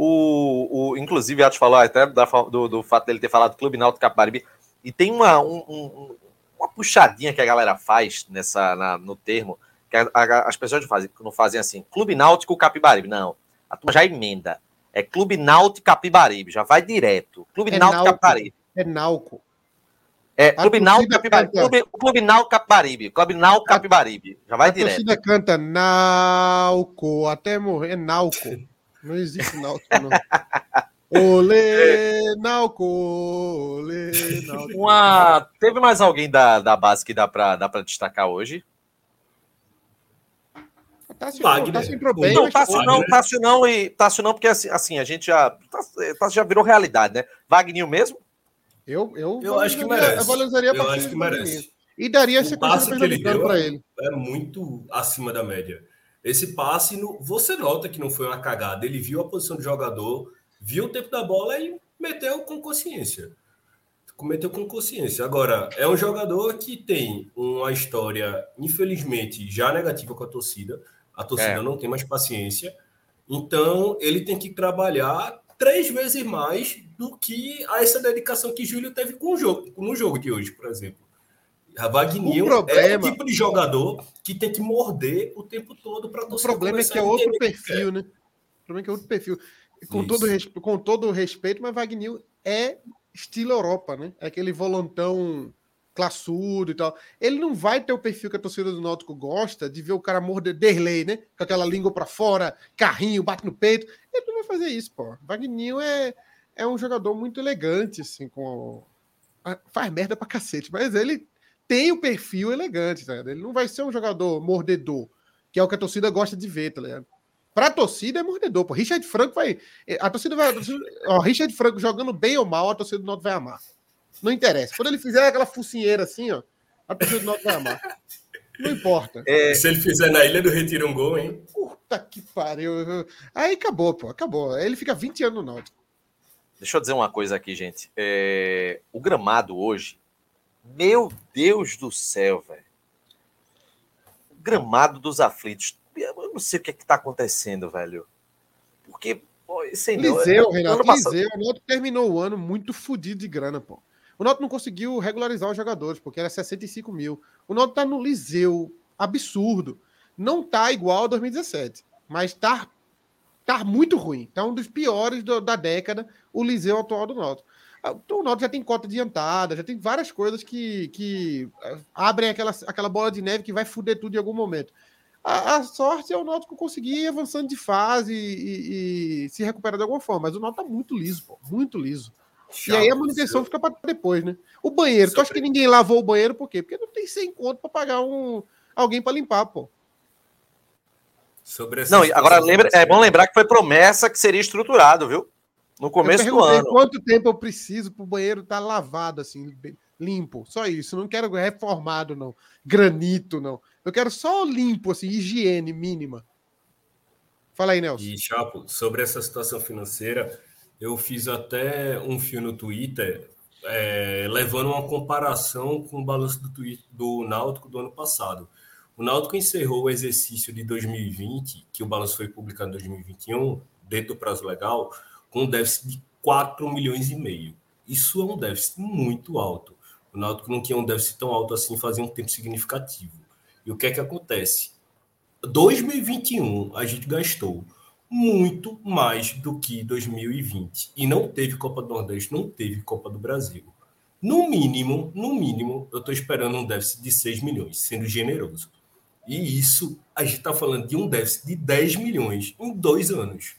O, o, inclusive, Atos falou até da, do, do fato dele ter falado Clube Náutico Caparibe. E tem uma, um, um, uma puxadinha que a galera faz nessa, na, no termo, que a, a, as pessoas não fazem, não fazem assim, Clube Náutico Capibaribe. Não, a turma já emenda. É Clube Náutico Capibaribe, já vai direto. Clube É Náutico Náutico. Capibaribe. É Nauco. É, A Clube Náutico Capibaribe. Clube, Clube Náutico Capibaribe. Clube Náutico Capibaribe. Já vai a direto. torcida canta Nauco até morrer. É Nauco. <laughs> Não existe Náutico, não. Olê, Nauco, olê, Náutico. Uma... Teve mais alguém da, da base que dá pra, dá pra destacar hoje? Tássio, Wagner. Tássio entrou bem, não, Tássio Wagner. não, Tássio não, e Tássio não, porque assim, assim, a gente já. Tássio já virou realidade, né? Wagner mesmo? eu, eu, Eu acho que merece. Eu valorizaria Eu acho que merece. E daria O passe do que ele deu para ele. é muito acima da média. Esse passe, no- você nota que não foi uma cagada. Ele viu a posição do jogador, viu o tempo da bola e meteu com consciência. Cometeu com consciência. Agora, é um jogador que tem uma história, infelizmente, já negativa com a torcida. A torcida É. não tem mais paciência. Então, ele tem que trabalhar três vezes mais do que essa dedicação que Júlio teve com o jogo, no jogo de hoje, por exemplo. O é o tipo de jogador que tem que morder o tempo todo para O problema é que é outro perfil, né? O problema é que é outro perfil. Com Isso. todo, com todo o respeito, mas Wagner é estilo Europa, né? É aquele volantão classudo e tal. Ele não vai ter o perfil que a torcida do Náutico gosta de ver o cara morder Derlei, né? Com aquela língua pra fora, carrinho, bate no peito. Ele não vai fazer isso, pô. Wagner é, é um jogador muito elegante, assim, com... Faz merda pra cacete, mas ele tem o perfil elegante, tá ligado? Ele não vai ser um jogador mordedor, que é o que a torcida gosta de ver, tá ligado? Pra torcida é mordedor, pô. Richard Franco vai. A torcida vai. a torcida- ó, Richard Franco jogando bem ou mal, a torcida do Náutico vai amar. Não interessa. Quando ele fizer aquela focinheira assim, ó, a torcida do Náutico vai amar. Não importa. É, Se ele fizer na Ilha do Retiro um gol, hein? Puta que pariu. Aí acabou, pô. Acabou. Aí ele fica 20 anos no Náutico. Deixa eu dizer uma coisa aqui, gente. É, o gramado hoje, meu Deus do céu, velho. Gramado dos aflitos. Eu não sei o que é que tá acontecendo, velho. Porque, pô, sei não. Liseu, ano Renato, passado- Liseu. O Náutico terminou o ano muito fodido de grana, pô. O Náutico não conseguiu regularizar os jogadores, porque era 65 mil. O Náutico tá no Liseu, absurdo. Não tá igual a 2017, mas tá, tá muito ruim. Tá um dos piores do- da década, o Liseu atual do Náutico. Ah, Então o Náutico já tem cota adiantada, já tem várias coisas que, que ah, abrem aquela, aquela bola de neve que vai fuder tudo em algum momento. A, a sorte é o Náutico conseguir ir avançando de fase e, e- e se recuperar de alguma forma. Mas o Náutico tá muito liso, pô. Muito liso. E aí a manutenção fica para depois, né? O banheiro. Tu acha que ninguém lavou o banheiro por quê? Porque não tem 100 conto para pagar um, alguém para limpar, pô. Sobre essa Não, agora lembra, é bom lembrar que foi promessa que seria estruturado, viu? No começo eu do ano. quanto tempo eu preciso pro banheiro estar lavado, assim, limpo. Só isso. Não quero reformado, não. Granito, não. Eu quero só limpo, assim, higiene mínima. Fala aí, Nelson. E, Chapo, sobre essa situação financeira, eu fiz até um fio no Twitter é, levando uma comparação com o balanço do, Twi- do Náutico do ano passado. O Náutico encerrou o exercício de 2020, que o balanço foi publicado em 2021, dentro do prazo legal, com um déficit de 4 milhões e meio. Isso é um déficit muito alto. O Náutico não tinha um déficit tão alto assim fazia um tempo significativo. E o que é que acontece? 2021 a gente gastou muito mais do que 2020 e não teve Copa do Nordeste, não teve Copa do Brasil. No mínimo, no mínimo, eu estou esperando um déficit de 6 milhões, sendo generoso. E isso, a gente está falando de um déficit de 10 milhões em dois anos.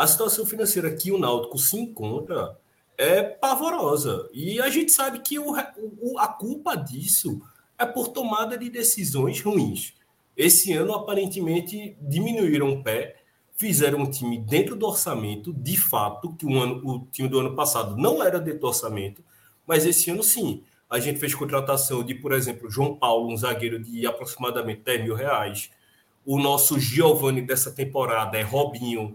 A situação financeira que o Náutico se encontra é pavorosa. E a gente sabe que o, o- a culpa disso é por tomada de decisões ruins. Esse ano, aparentemente, diminuíram o pé, fizeram um time dentro do orçamento, de fato, que o, ano, o time do ano passado não era dentro do orçamento, mas esse ano sim. A gente fez contratação de, por exemplo, João Paulo, um zagueiro de aproximadamente 10 mil reais. O nosso Giovani dessa temporada é Robinho.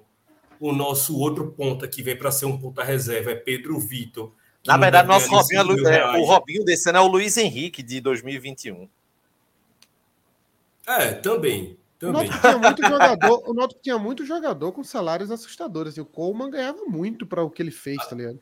O nosso outro ponta que vem para ser um ponta reserva é Pedro Vitor. Na não verdade, nosso Robinho é, nem Lu- 5 mil é, o Robinho desse ano é o Luiz Henrique de 2021. É, também. O também. Náutico tinha muito jogador, o Náutico tinha muito jogador com salários assustadores. E o Coleman ganhava muito para o que ele fez, tá ligado?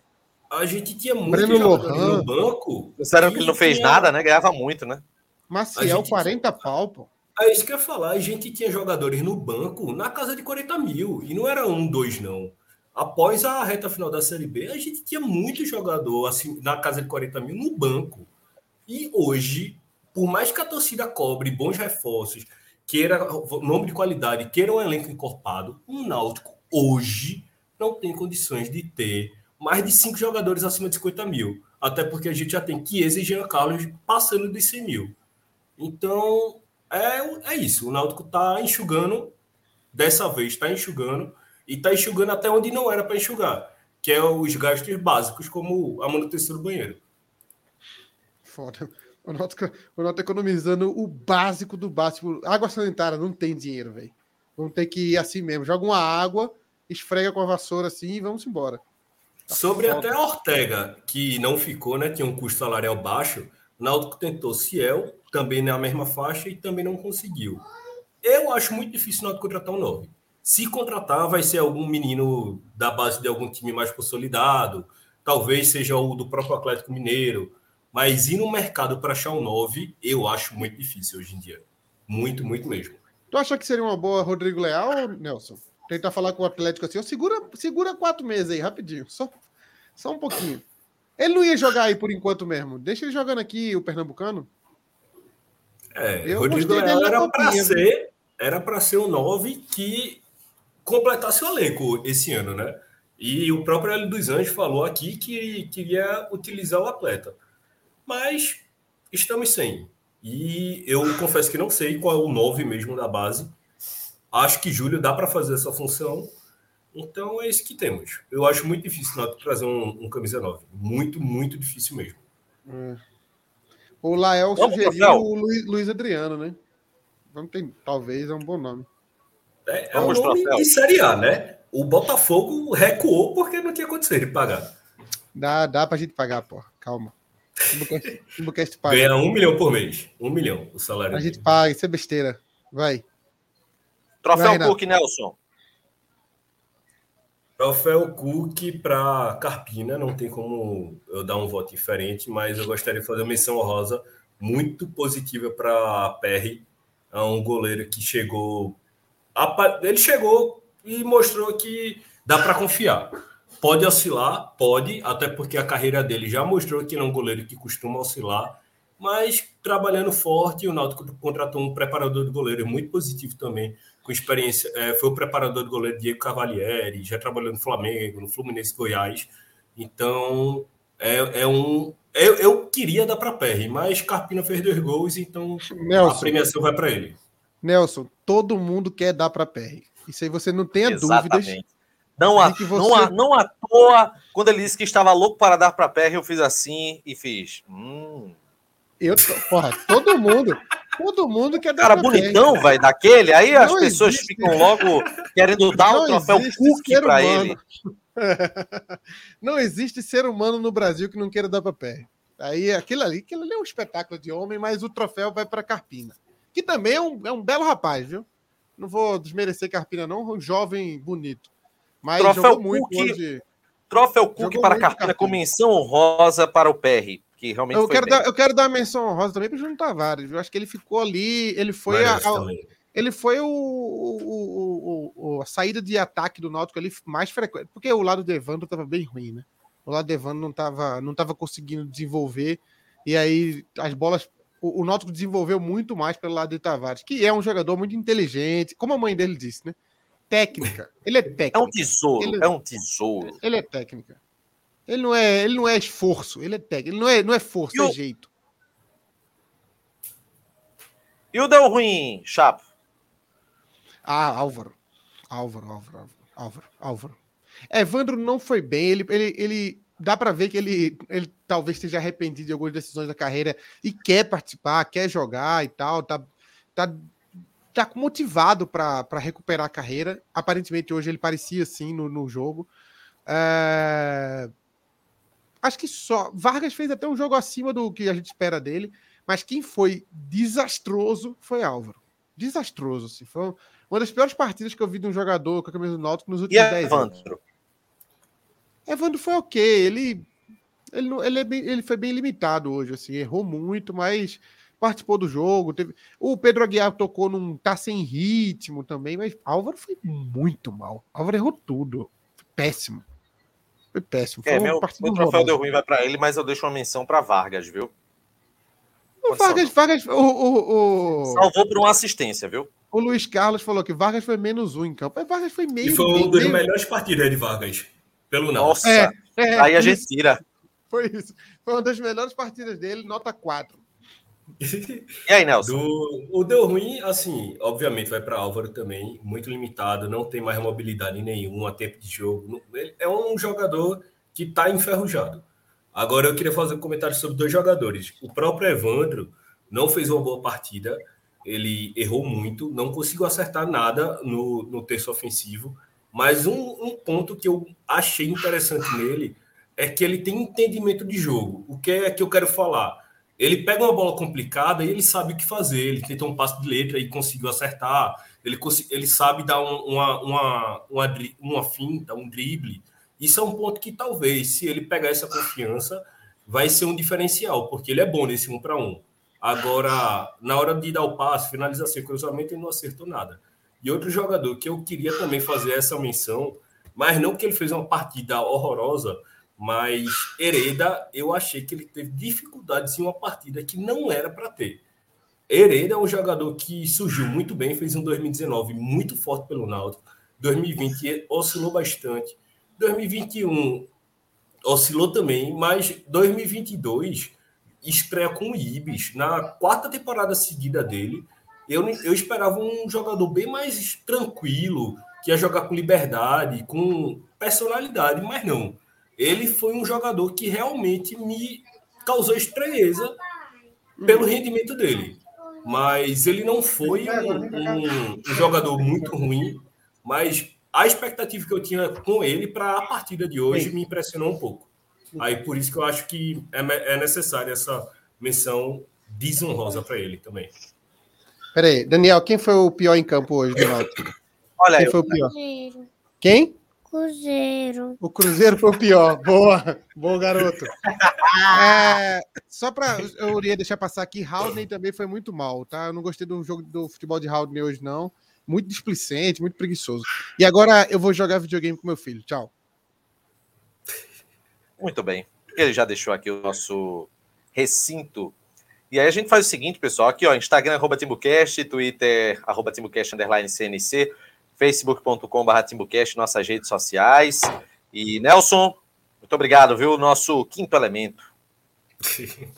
a gente tinha muito Breno jogador Lohan. no banco. Disseram que ele não fez tinha- nada, né? Ganhava muito, né? Maciel, A gente- 40 pau, pô. É isso que eu ia falar. A gente tinha jogadores no banco na casa de 40 mil. E não era um, dois, não. Após a reta final da Série B, a gente tinha muito jogador assim, na casa de 40 mil no banco. E hoje, por mais que a torcida cobre bons reforços, queira nome de qualidade, queira um elenco encorpado, o Náutico hoje não tem condições de ter mais de cinco jogadores acima de 50 mil. Até porque a gente já tem Chiesa e Jean Carlos passando dos 100 mil. Então, é, é isso. O Náutico está enxugando, dessa vez está enxugando, e está enxugando até onde não era para enxugar, que é os gastos básicos, como a manutenção do banheiro. Foda. O Náutico, o Náutico economizando o básico do básico. Água sanitária, não tem dinheiro, velho. Vamos ter que ir assim mesmo. Joga uma água, esfrega com a vassoura assim e vamos embora. Sobre foda. até a Ortega, que não ficou, né? Tinha um custo salarial baixo. O Náutico tentou Ciel, também na mesma faixa, e também não conseguiu. Eu acho muito difícil o Náutico contratar um 9. Se contratar, vai ser algum menino da base de algum time mais consolidado, talvez seja o do próprio Atlético Mineiro. Mas ir no mercado para achar um 9, eu acho muito difícil hoje em dia. Muito, muito mesmo. Tu acha que seria uma boa Rodrigo Leal, Nelson? Tentar falar com o Atlético assim, segura, segura quatro meses aí, rapidinho. Só, só um pouquinho. Ele não ia jogar aí por enquanto mesmo. Deixa ele jogando aqui, o Pernambucano. É, Eu Rodrigo Leal era para ser, era para ser o 9 que completasse o elenco esse ano, né? E o próprio Hélio dos Anjos falou aqui que queria utilizar o atleta. Mas estamos sem. E eu confesso que não sei qual é o 9 mesmo da base. Acho que Júlio dá para fazer essa função. Então é isso que temos. Eu acho muito difícil Náutico trazer um, um camisa 9. Muito, muito difícil mesmo. O Lael Vamos, sugeriu Rafael. o Luiz, Luiz Adriano, né? Vamos ter, talvez é um bom nome. É, é um Vamos, nome troféu. de Série A, né? O Botafogo recuou porque não tinha condição de pagar. Dá, dá pra gente pagar, pô. Calma. Timbucast- paga. Ganha um milhão por mês. Um milhão o salário. A gente paga, isso é besteira. Vai. Troféu Vai. Cook, Nelson. Troféu Cook para Carpina, não tem como eu dar um voto diferente, mas eu gostaria de fazer uma menção honrosa muito positiva para Perry, é um goleiro que chegou, apa- ele chegou e mostrou que dá para confiar. Pode oscilar, pode, até porque a carreira dele já mostrou que ele é um goleiro que costuma oscilar, mas trabalhando forte, o Náutico contratou um preparador de goleiro muito positivo também, com experiência, é, foi o preparador de goleiro Diego Cavalieri, já trabalhou no Flamengo, no Fluminense Goiás. Então, é, é um. Eu, eu queria dar para Perry, mas Carpina fez dois gols, então a Nelson, premiação vai para ele. Nelson, todo mundo quer dar pra PR. Isso aí você não tenha dúvidas. Exatamente. Não, a, que não, você- a, não à toa, quando ele disse que estava louco para dar para PR, eu fiz assim e fiz. Hum. Eu, porra, todo mundo, todo mundo quer dar Cara bonitão, vai, daquele. Aí as Não pessoas existe. ficam logo querendo dar o troféu existe Cook ser para ele. <laughs> Não existe ser humano no Brasil que não queira dar PR. Aí aquilo ali, aquilo ali é um espetáculo de homem, mas o troféu vai pra Carpina. Que também é um, é um belo rapaz, viu? Não vou desmerecer Carpina, não, um jovem bonito. Mas Troféu jogou muito Cook, hoje. Troféu Cook para Carpina Carpina. com menção honrosa para o PR, que realmente Eu foi quero, bem. dar, eu quero dar uma menção honrosa também pro Júnior Tavares. Eu acho que ele ficou ali. Ele foi, a, a- ele foi o, o- o- o- a saída de ataque do Náutico ali mais frequente. Porque o lado do Evandro estava bem ruim, né? O lado do Evandro não estava não tava conseguindo desenvolver. E aí as bolas. O, o Náutico desenvolveu muito mais pelo lado de Tavares, que é um jogador muito inteligente, como a mãe dele disse, né? Técnica. Ele é técnica. É um tesouro, Ele- é um tesouro. Ele é técnica. Ele não é, ele não é esforço, ele é técnica. Ele não é, não é força, o- é jeito. E o deu ruim, Chapo? Ah, Álvaro. Álvaro, Álvaro, Álvaro, Álvaro. Evandro não foi bem, ele, ele, ele dá pra ver que ele, ele talvez esteja arrependido de algumas decisões da carreira e quer participar, quer jogar e tal, tá, tá, tá motivado pra pra recuperar a carreira. Aparentemente hoje ele parecia assim no, no jogo. É, Acho que só. Vargas fez até um jogo acima do que a gente espera dele, mas quem foi desastroso foi Álvaro. Desastroso, assim. Foi uma das piores partidas que eu vi de um jogador com a camisa do Náutico nos E últimos 10 anos. Evandro? Evandro foi ok. Ele Ele, ele, é bem, ele foi bem limitado hoje, assim, errou muito, mas participou do jogo. Teve... O Pedro Aguiar tocou num. tá sem ritmo também, mas Álvaro foi muito mal. Álvaro errou tudo. Foi péssimo. Foi péssimo. Foi É, meu, meu troféu deu ruim vai pra ele, mas eu deixo uma menção pra Vargas, viu? O Vargas, Vargas, o, o, o, Salvou por uma assistência, viu? o Luiz Carlos falou que Vargas foi menos um em campo. Mas Vargas foi meio. E foi meio, uma das meio- melhores partidas de Vargas. Pelo. Nossa, É, é, aí a gente tira. Foi isso. Foi uma das melhores partidas dele, nota 4. <laughs> E aí, Nelson? Do, o deu ruim, assim, obviamente vai para Álvaro também, muito limitado, não tem mais mobilidade nenhuma, tempo de jogo. Ele É um jogador que está enferrujado. Agora eu queria fazer um comentário sobre dois jogadores. O próprio Evandro não fez uma boa partida, ele errou muito, não conseguiu acertar nada no, no terço ofensivo. Mas um, um ponto que eu achei interessante nele é que ele tem entendimento de jogo. O que é que eu quero falar? Ele pega uma bola complicada e ele sabe o que fazer. Ele tentou um passo de letra e conseguiu acertar. Ele, ele sabe dar um- uma, uma, uma, uma finta, um drible. Isso é um ponto que talvez, se ele pegar essa confiança, vai ser um diferencial, porque ele é bom nesse um para um. Agora, na hora de dar o passe, finalização cruzamento, ele não acertou nada. E outro jogador que eu queria também fazer essa menção, mas não que ele fez uma partida horrorosa, mas Hereda, eu achei que ele teve dificuldades em uma partida que não era para ter. Hereda é um jogador que surgiu muito bem, fez um 2019 muito forte pelo Náutico. 2020 oscilou bastante. 2021 oscilou também, mas 2022 estreia com o Ibis na quarta temporada seguida dele. Eu, eu esperava um jogador bem mais tranquilo, que ia jogar com liberdade, com personalidade, mas não. Ele foi um jogador que realmente me causou estranheza pelo rendimento dele. Mas ele não foi um, um- um jogador muito ruim, mas a expectativa que eu tinha com ele para a partida de hoje me impressionou um pouco. Aí por isso que eu acho que é, é necessária essa menção desonrosa para ele também. Pera aí, Daniel, quem foi o pior em campo hoje do Náutico? Olha, Quem eu- foi o pior? Quem? Cruzeiro. O Cruzeiro foi o pior. <laughs> Boa, bom garoto. <laughs> É, só para eu iria deixar passar aqui, Haldane também foi muito mal, tá? Eu não gostei do jogo do futebol de Haldane hoje não. Muito displicente, muito preguiçoso. E agora eu vou jogar videogame com meu filho. Tchau. Muito bem. Ele já deixou aqui o nosso recinto. E aí a gente faz o seguinte, pessoal, aqui ó, Instagram, arroba TimbuCast, Twitter, arroba TimbuCast, underline CNC, facebook.com.br TimbuCast, nossas redes sociais. E Nelson, muito obrigado, viu? Nosso quinto elemento. <laughs>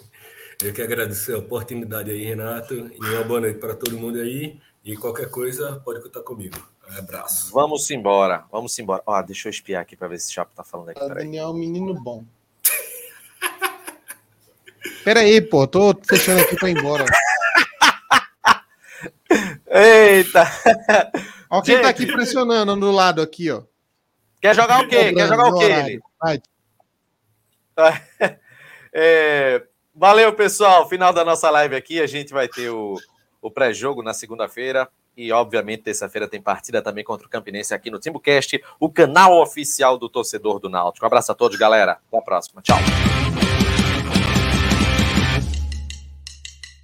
Eu que agradeço a oportunidade aí, Renato, e uma boa noite para todo mundo aí. E qualquer coisa, pode contar comigo. Um abraço. Vamos embora, vamos embora. Ó, deixa eu espiar aqui para ver se o Chapo tá falando aqui. Peraí. Daniel é um menino bom. Pera aí, pô, tô fechando aqui pra ir embora. <laughs> Eita! Ó, quem tá aqui pressionando do lado aqui, ó. Quer jogar o quê? Quer jogar o quê? Ele? Vai. <laughs> É, valeu, pessoal. Final da nossa live aqui. A gente vai ter o, o pré-jogo na segunda-feira. E, obviamente, terça-feira tem partida também contra o Campinense aqui no TimbuCast, o canal oficial do torcedor do Náutico. Um abraço a todos, galera. Até a próxima. Tchau.